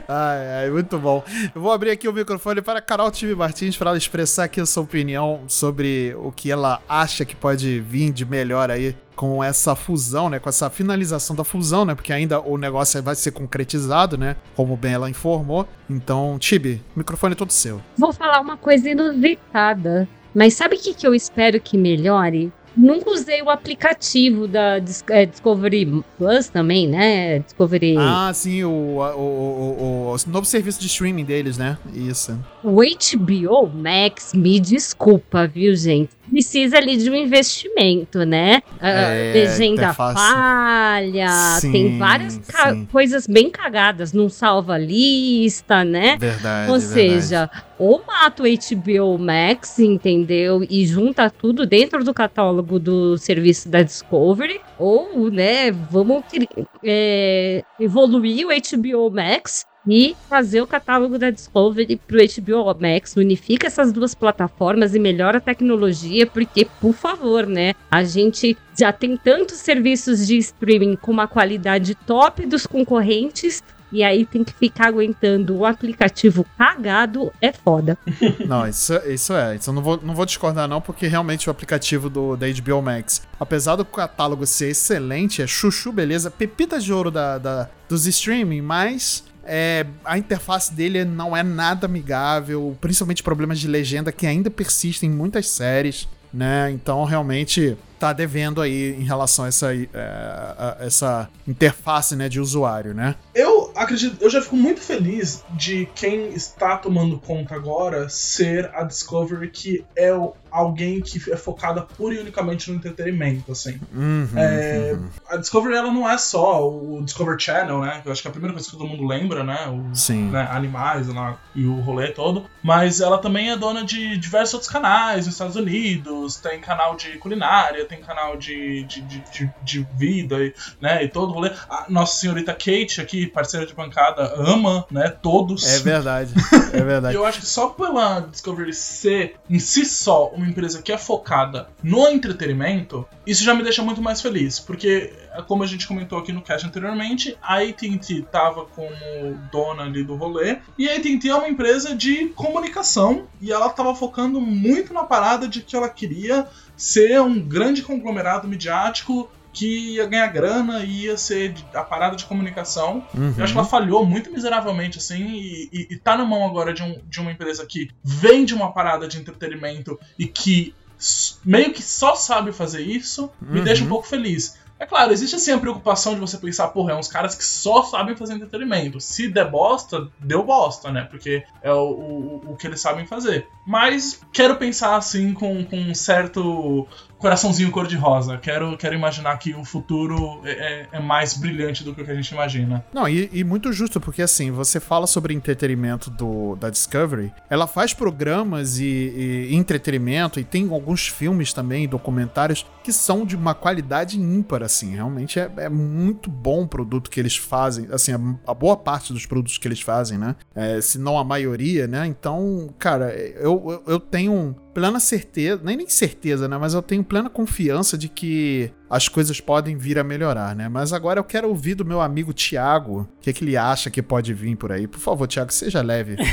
Ai, ai, muito bom. Eu vou abrir aqui o microfone para Carol Time Martins para ela expressar aqui a sua opinião sobre o que ela acha que pode vir de melhor aí com essa fusão, né? Com essa finalização da fusão, né? Porque ainda o negócio vai ser concretizado, né? Como bem ela informou. Então, Tibi, microfone é todo seu. Vou falar uma coisa inusitada. Mas sabe o que, que eu espero que melhore? Nunca usei o aplicativo da é, Discovery Plus também, né? Discovery. Ah, sim, o, o, o- o novo serviço de streaming deles, né? Isso. O HBO Max, me desculpa, viu, gente? Precisa ali de um investimento, né? A É, legenda interface. falha, Sim, tem várias coisas bem cagadas, não salva lista, né? Verdade. Ou verdade. seja, ou mata o HBO Max, entendeu? E junta tudo dentro do catálogo do serviço da Discovery, ou, né, vamos é, evoluir o HBO Max e fazer o catálogo da Discovery pro HBO Max, unifica essas duas plataformas e melhora a tecnologia, porque, por favor, né, a gente já tem tantos serviços de streaming com uma qualidade top dos concorrentes, e aí tem que ficar aguentando o aplicativo cagado, é foda. <laughs> Não, isso, isso é. Isso eu não vou, não vou discordar, não, porque realmente o aplicativo do, da HBO Max, apesar do catálogo ser excelente, é chuchu, beleza, pepitas de ouro da, da- dos streaming, mas. É, a interface dele não é nada amigável, principalmente problemas de legenda que ainda persistem em muitas séries, né? Então realmente tá devendo aí em relação a essa, é, a- essa interface né, de usuário, né? Eu acredito, eu já fico muito feliz de quem está tomando conta agora ser a Discovery, que é o- alguém que é focada pura e unicamente no entretenimento, assim. Uhum, É, uhum. A Discovery ela não é só o Discovery Channel, né? Eu acho que é a primeira coisa que todo mundo lembra, né? O, Sim. né, animais e o rolê todo. Mas ela também é dona de diversos outros canais nos Estados Unidos. Tem canal de culinária, tem canal de, de, de, de- de vida, e, né? E todo o rolê. A nossa senhorita Kate aqui, parceira de bancada, ama, né? Todos. É verdade. <laughs> É E verdade. eu acho que só pela Discovery ser em si só uma empresa que é focada no entretenimento, isso já me deixa muito mais feliz. Porque, como a gente comentou aqui no cast anteriormente, a AT&T tava como dona ali do rolê. E a AT&T é uma empresa de comunicação. E ela tava focando muito na parada de que ela queria ser um grande conglomerado midiático que ia ganhar grana e ia ser a parada de comunicação. Uhum. Eu acho que ela falhou muito miseravelmente, assim, e, e, e tá na mão agora de, um, de uma empresa que vende uma parada de entretenimento e que meio que só sabe fazer isso, me Uhum. deixa um pouco feliz. É claro, existe assim a preocupação de você pensar, porra, é uns caras que só sabem fazer entretenimento. Se der bosta, deu bosta, né? Porque é o, o, o que eles sabem fazer. Mas quero pensar assim com, com um certo coraçãozinho cor-de-rosa. Quero, quero imaginar que o futuro é, é- é mais brilhante do que o que a gente imagina. Não, e, e muito justo, porque assim, você fala sobre entretenimento do, da Discovery, ela faz programas e, e entretenimento, e tem alguns filmes também, documentários, que são de uma qualidade ímpar, assim. Realmente é, é muito bom o produto que eles fazem, assim, a, a boa parte dos produtos que eles fazem, né? É, se não a maioria, né? Então, cara, eu, eu, eu tenho plena certeza, nem nem certeza, né? Mas eu tenho plena confiança de que as coisas podem vir a melhorar, né? Mas agora eu quero ouvir do meu amigo Thiago, o que, que ele acha que pode vir por aí. Por favor, Thiago, seja leve. <laughs>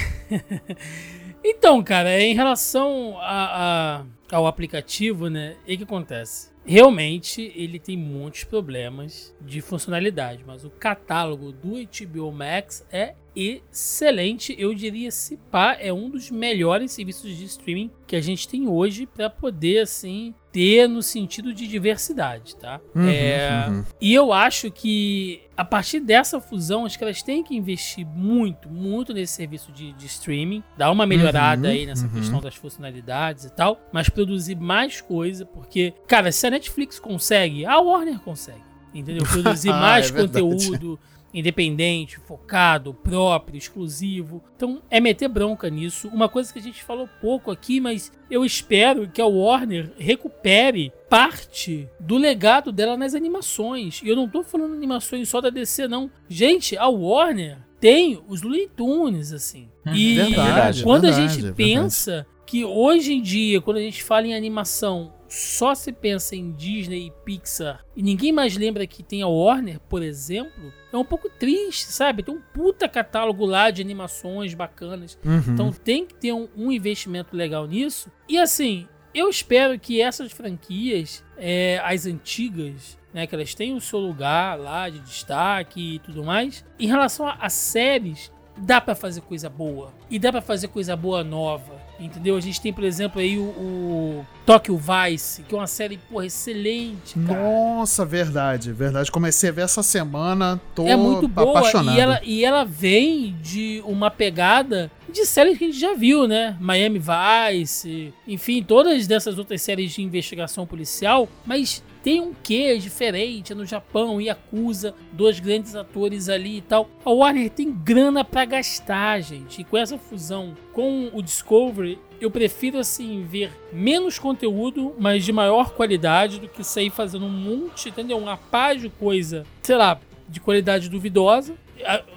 Então, cara, em relação a, a- ao aplicativo, né? E o que acontece? Realmente ele tem muitos problemas de funcionalidade, mas o catálogo do HBO Max é excelente. Eu diria, se pá, é um dos melhores serviços de streaming que a gente tem hoje para poder, assim, ter no sentido de diversidade, tá? Uhum, é, uhum. E eu acho que a partir dessa fusão, acho que elas têm que investir muito, muito nesse serviço de, de streaming, dar uma melhorada Uhum, aí nessa uhum. questão das funcionalidades e tal, mas produzir mais coisa, porque, cara, se a Netflix consegue, a Warner consegue. Entendeu? <laughs> Produzir Ah, mais é conteúdo independente, focado, próprio, exclusivo. Então é meter bronca nisso. Uma coisa que a gente falou pouco aqui, mas eu espero que a Warner recupere parte do legado dela nas animações. E eu não tô falando animações só da DC, não. Gente, a Warner tem os Looney Tunes, assim. E Uhum. Verdade, quando a verdade, gente verdade. pensa que hoje em dia, quando a gente fala em animação, só se pensa em Disney e Pixar e ninguém mais lembra que tem a Warner, por exemplo, é um pouco triste, sabe? Tem um puta catálogo lá de animações bacanas. Uhum. Então tem que ter um, um investimento legal nisso. E assim, eu espero que essas franquias, é, as antigas, né, que elas tenham o seu lugar lá de destaque e tudo mais. Em relação a, a séries, dá pra fazer coisa boa. E dá pra fazer coisa boa nova. Entendeu? A gente tem, por exemplo, aí o, o Tokyo Vice, que é uma série, porra, excelente, cara. Nossa, verdade, verdade. Comecei a ver essa semana, tô é muito boa apaixonado. e ela, e ela vem de uma pegada de séries que a gente já viu, né? Miami Vice, enfim, todas dessas outras séries de investigação policial, mas tem um quê diferente é no Japão, Yakuza, dois grandes atores ali e tal. A Warner tem grana pra gastar, gente. E com essa fusão com o Discovery, eu prefiro assim ver menos conteúdo, mas de maior qualidade do que sair fazendo um monte, entendeu? Uma paz de coisa, sei lá, de qualidade duvidosa.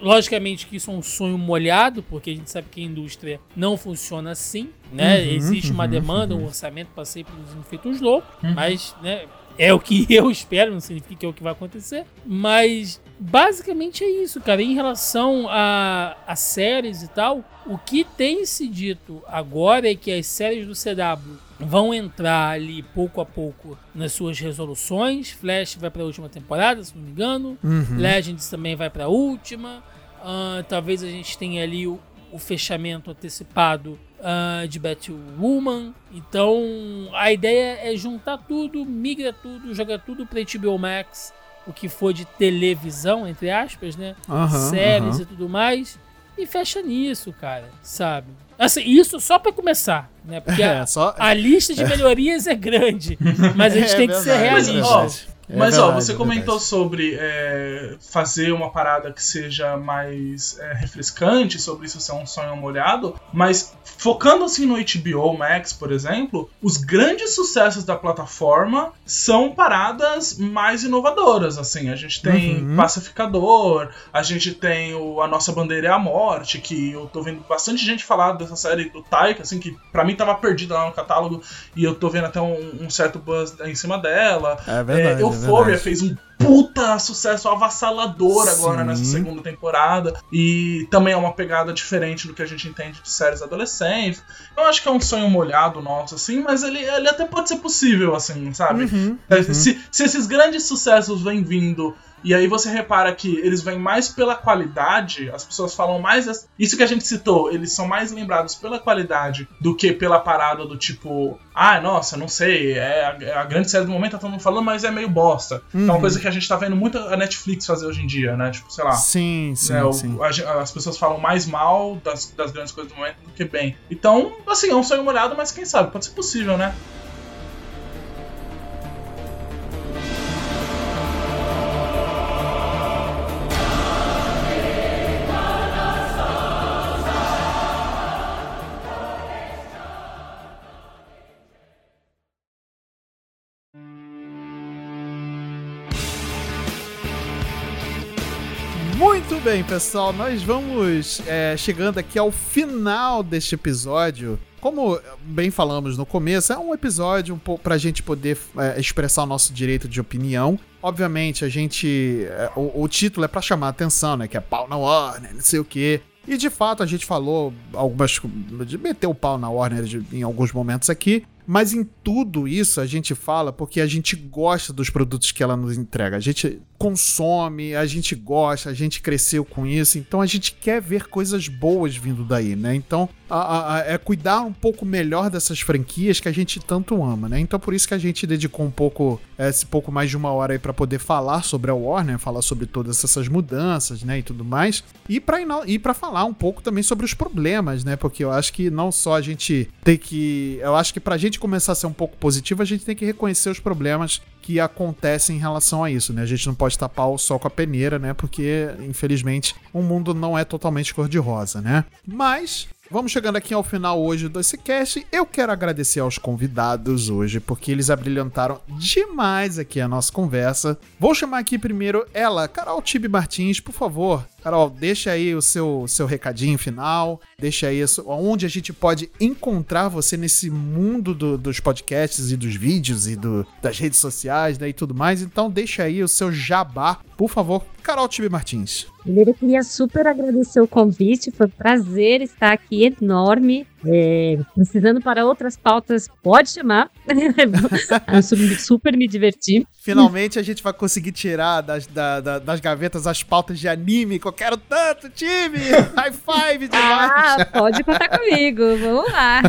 Logicamente que isso é um sonho molhado, porque a gente sabe que a indústria não funciona assim, né? Uhum, Existe uma uhum, demanda, uhum. um orçamento para ser produzindo feitos loucos, mas, né? É o que <laughs> eu espero, não significa que é o que vai acontecer. Mas basicamente é isso, cara. Em relação a, a séries e tal, o que tem se dito agora é que as séries do CW vão entrar ali pouco a pouco nas suas resoluções. Flash vai para a última temporada, se não me engano. Uhum. Legends também vai para a última. Ah, talvez a gente tenha ali o, o fechamento antecipado ah, de Batwoman. Então a ideia é juntar tudo, migra tudo, joga tudo para HBO Max, o que for de televisão, entre aspas, né? Aham, Séries aham. e tudo mais. E fecha nisso, cara, sabe? Assim, isso só para começar, né? Porque <laughs> É, a, só... a lista de <laughs> melhorias é grande, mas a gente É tem que ser verdade, Mas, realista. Ó. É Mas ó, verdade, você é comentou verdade. sobre é, fazer uma parada que seja mais é, refrescante, sobre isso ser um sonho molhado, mas focando assim no HBO Max, por exemplo, os grandes sucessos da plataforma são paradas mais inovadoras, assim, a gente tem Uhum. Pacificador, a gente tem o A Nossa Bandeira é a Morte, que eu tô vendo bastante gente falar dessa série do Taika, assim, que pra mim tava perdida lá no catálogo, e eu tô vendo até um, um certo buzz em cima dela. É verdade. É, verdade. fez um puta sucesso avassalador agora Sim. nessa segunda temporada. E também é uma pegada diferente do que a gente entende de séries adolescentes. Eu acho que é um sonho molhado nosso, assim, mas ele, ele até pode ser possível, assim, sabe? Uhum, É, uhum. Se, se esses grandes sucessos vêm vindo. E aí você repara que eles vêm mais pela qualidade, as pessoas falam mais. Isso que a gente citou, eles são mais lembrados pela qualidade do que pela parada do tipo, ah, nossa, não sei, é a, é a grande série do momento, tá todo mundo falando, mas é meio bosta. É uma Uhum. coisa que a gente tá vendo muito a Netflix fazer hoje em dia, né? Tipo, sei lá. Sim, sim, né, o- sim. a as pessoas falam mais mal das, das grandes coisas do momento do que bem. Então, assim, é um sonho molhado, mas quem sabe, pode ser possível, né? Bem, pessoal, nós vamos é, chegando aqui ao final deste episódio. Como bem falamos no começo, é um episódio um pouco pra gente poder é, expressar o nosso direito de opinião. Obviamente, a gente. é, o, o título é pra chamar a atenção, né? Que é pau na Warner, não sei o quê. E de fato a gente falou algumas. de meter o pau na Warner de- em alguns momentos aqui. Mas em tudo isso a gente fala porque a gente gosta dos produtos que ela nos entrega. A gente consome, a gente gosta, a gente cresceu com isso, então a gente quer ver coisas boas vindo daí, né? Então a, a, é cuidar um pouco melhor dessas franquias que a gente tanto ama, né? Então por isso que a gente dedicou um pouco, é, esse pouco mais de uma hora aí para poder falar sobre a Warner, falar sobre todas essas mudanças, né? E tudo mais. E para e para falar um pouco também sobre os problemas, né? Porque eu acho que não só a gente tem que. Eu acho que pra gente começar a ser um pouco positivo, a gente tem que reconhecer os problemas que acontecem em relação a isso, né? A gente não pode tapar o sol com a peneira, né? Porque, infelizmente, o mundo não é totalmente cor-de-rosa, né? Mas Vamos chegando aqui ao final hoje desse cast. Eu quero agradecer aos convidados hoje, porque eles abrilhantaram demais aqui a nossa conversa. Vou chamar aqui primeiro ela, Carol Tibe Martins, por favor. Carol, deixa aí o seu, seu recadinho final, deixa aí onde a gente pode encontrar você nesse mundo do, dos podcasts e dos vídeos e do, das redes sociais né, e tudo mais. Então deixa aí o seu jabá, por favor, Carol Tibe Martins. Primeiro, eu queria super agradecer o convite, foi um prazer estar aqui, enorme. É, precisando para outras pautas, pode chamar. <laughs> super me diverti. Finalmente a gente vai conseguir tirar das, da, da, das gavetas as pautas de anime que eu quero tanto, time! High five demais! Ah, pode contar comigo, vamos lá.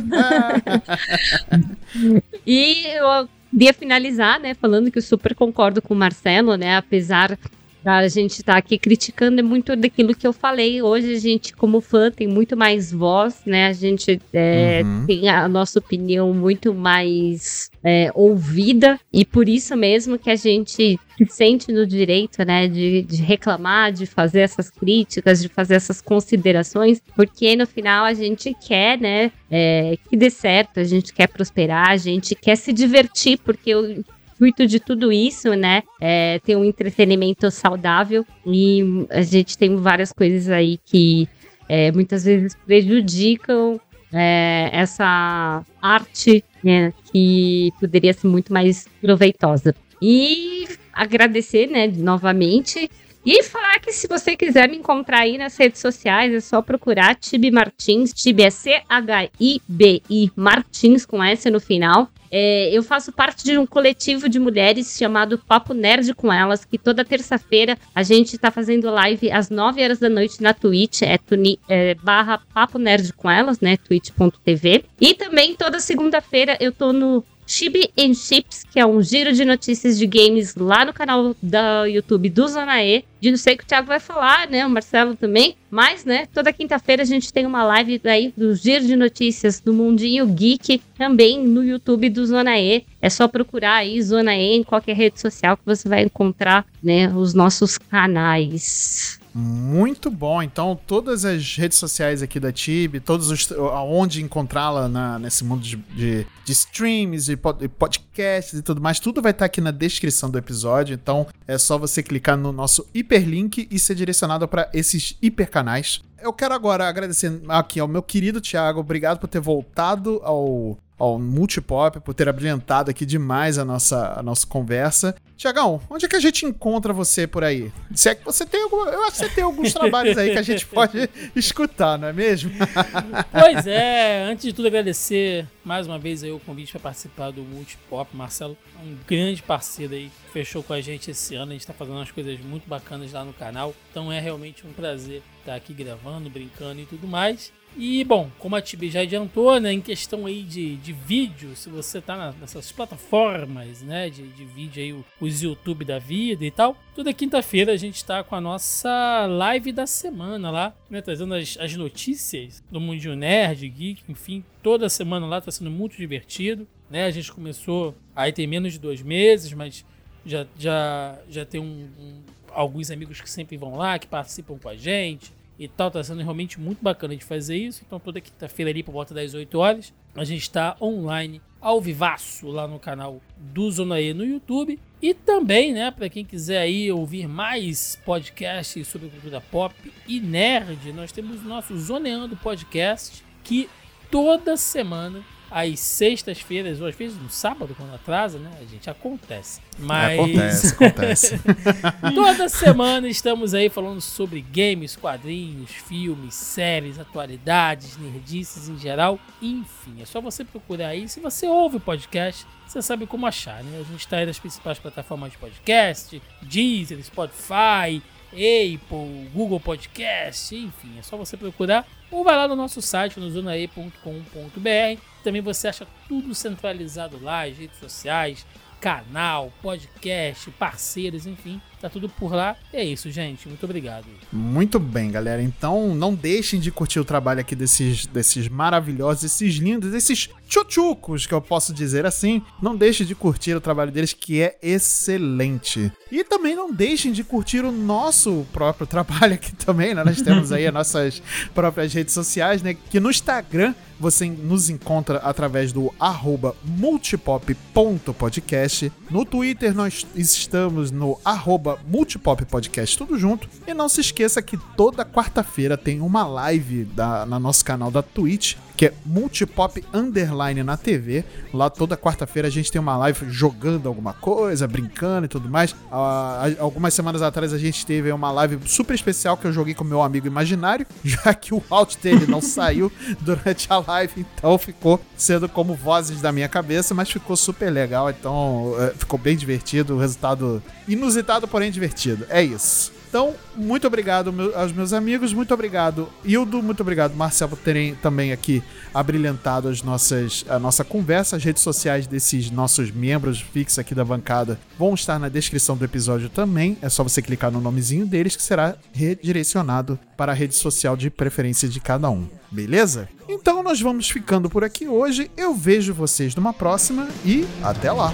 e eu queria finalizar, né, falando que eu super concordo com o Marcelo, né, apesar a gente estar tá aqui criticando é muito daquilo que eu falei. Hoje a gente, como fã, tem muito mais voz, né? A gente é, uhum. tem a nossa opinião muito mais é, ouvida e por isso mesmo que a gente se sente no direito, né, de, de, reclamar, de fazer essas críticas, de fazer essas considerações, porque no final a gente quer, né, é, que dê certo, a gente quer prosperar, a gente quer se divertir, porque o intuito de tudo isso, né, é ter um entretenimento saudável e a gente tem várias coisas aí que é, muitas vezes prejudicam é, essa arte né, que poderia ser muito mais proveitosa. E agradecer, né, novamente e falar que se você quiser me encontrar aí nas redes sociais, é só procurar Tibi Martins. Tibi é C-H-I-B-I Martins, com S no final. É, eu faço parte de um coletivo de mulheres chamado Papo Nerd com Elas, que toda terça-feira a gente tá fazendo live às 9 horas da noite na Twitch, é, tuni, é barra Papo Nerd com Elas, né, twitch.tv. E também toda segunda-feira eu tô no Chibi and Chips, que é um giro de notícias de games lá no canal da YouTube do Zona E. De não sei o que o Thiago vai falar, né? O Marcelo também. Mas, né, toda quinta-feira a gente tem uma live aí do giro de notícias do Mundinho Geek, também no YouTube do Zona E. É só procurar aí Zona E em qualquer rede social que você vai encontrar, né, os nossos canais. Muito bom. Então, todas as redes sociais aqui da Tib, todos os aonde encontrá-la nesse mundo de, de, de streams e pod, podcasts e tudo mais, tudo vai estar aqui na descrição do episódio. Então, é só você clicar no nosso hiperlink e ser direcionado para esses hipercanais. Eu quero agora agradecer aqui ao meu querido Thiago, obrigado por ter voltado ao ao Multipop por ter abrilhantado aqui demais a nossa, a nossa conversa. Tiagão, onde é que a gente encontra você por aí? Se é que você tem eu acho que você tem alguns trabalhos aí que a gente pode <laughs> escutar, não é mesmo? <laughs> pois é, antes de tudo agradecer mais uma vez aí o convite para participar do Multipop. Marcelo é um grande parceiro aí, fechou com a gente esse ano, a gente está fazendo umas coisas muito bacanas lá no canal, então é realmente um prazer estar aqui gravando, brincando e tudo mais. E bom, como a Tibi já adiantou, né, em questão aí de, de vídeo, se você tá na, nessas plataformas, né, de, de vídeo aí, os YouTube da vida e tal, toda quinta-feira a gente tá com a nossa live da semana lá, né, trazendo as, as notícias do Mundo Nerd, Geek, enfim, toda semana lá tá sendo muito divertido, né, a gente começou, aí tem menos de dois meses, mas já, já, já tem um, um, alguns amigos que sempre vão lá, que participam com a gente, e tal. Tá sendo realmente muito bacana de fazer isso. Então toda quinta-feira ali por volta das 8 horas a gente está online ao vivaço lá no canal do Zona E no YouTube. E também, né, para quem quiser aí ouvir mais podcasts sobre cultura pop e nerd, nós temos o nosso Zoneando Podcast, que toda semana às sextas-feiras, ou às vezes no sábado, quando atrasa, né? A gente acontece. Mas. Acontece, acontece. <laughs> Toda semana estamos aí falando sobre games, quadrinhos, filmes, séries, atualidades, nerdices em geral. Enfim, é só você procurar aí. Se você ouve o podcast, você sabe como achar, né? A gente está aí nas principais plataformas de podcast, Deezer, Spotify, Apple, Google Podcast, enfim, é só você procurar ou vai lá no nosso site, no zonae.com.br. Também você acha tudo centralizado lá, as redes sociais, canal, podcast, parceiros, enfim, tá tudo por lá. E é isso, gente. Muito obrigado. Muito bem, galera. Então não deixem de curtir o trabalho aqui desses, desses maravilhosos, esses lindos, esses tchutchucos, que eu posso dizer assim. Não deixem de curtir o trabalho deles, que é excelente. E também não deixem de curtir o nosso próprio <laughs> trabalho aqui também, né? Nós temos aí as nossas próprias redes sociais, né? Que no Instagram você nos encontra através do arroba multipop.podcast. No Twitter nós estamos no arroba multipoppodcast, tudo junto. E não se esqueça que toda quarta-feira tem uma live da, na nosso canal da Twitch, que é multipop underline na TV. Lá toda quarta-feira a gente tem uma live jogando alguma coisa, brincando e tudo mais. Ah, algumas semanas atrás a gente teve uma live super especial que eu joguei com meu amigo imaginário, <laughs> já que o out dele não saiu durante a live, então ficou sendo como vozes da minha cabeça, mas ficou super legal, então é, ficou bem divertido, o resultado inusitado, porém divertido. É isso. Então, muito obrigado aos meus amigos, muito obrigado, Hildo, muito obrigado, Marcel, por terem também aqui abrilhantado as nossas, a nossa conversa. As redes sociais desses nossos membros fixos aqui da bancada vão estar na descrição do episódio também. É só você clicar no nomezinho deles que será redirecionado para a rede social de preferência de cada um. Beleza? Então nós vamos ficando por aqui hoje. Eu vejo vocês numa próxima e até lá!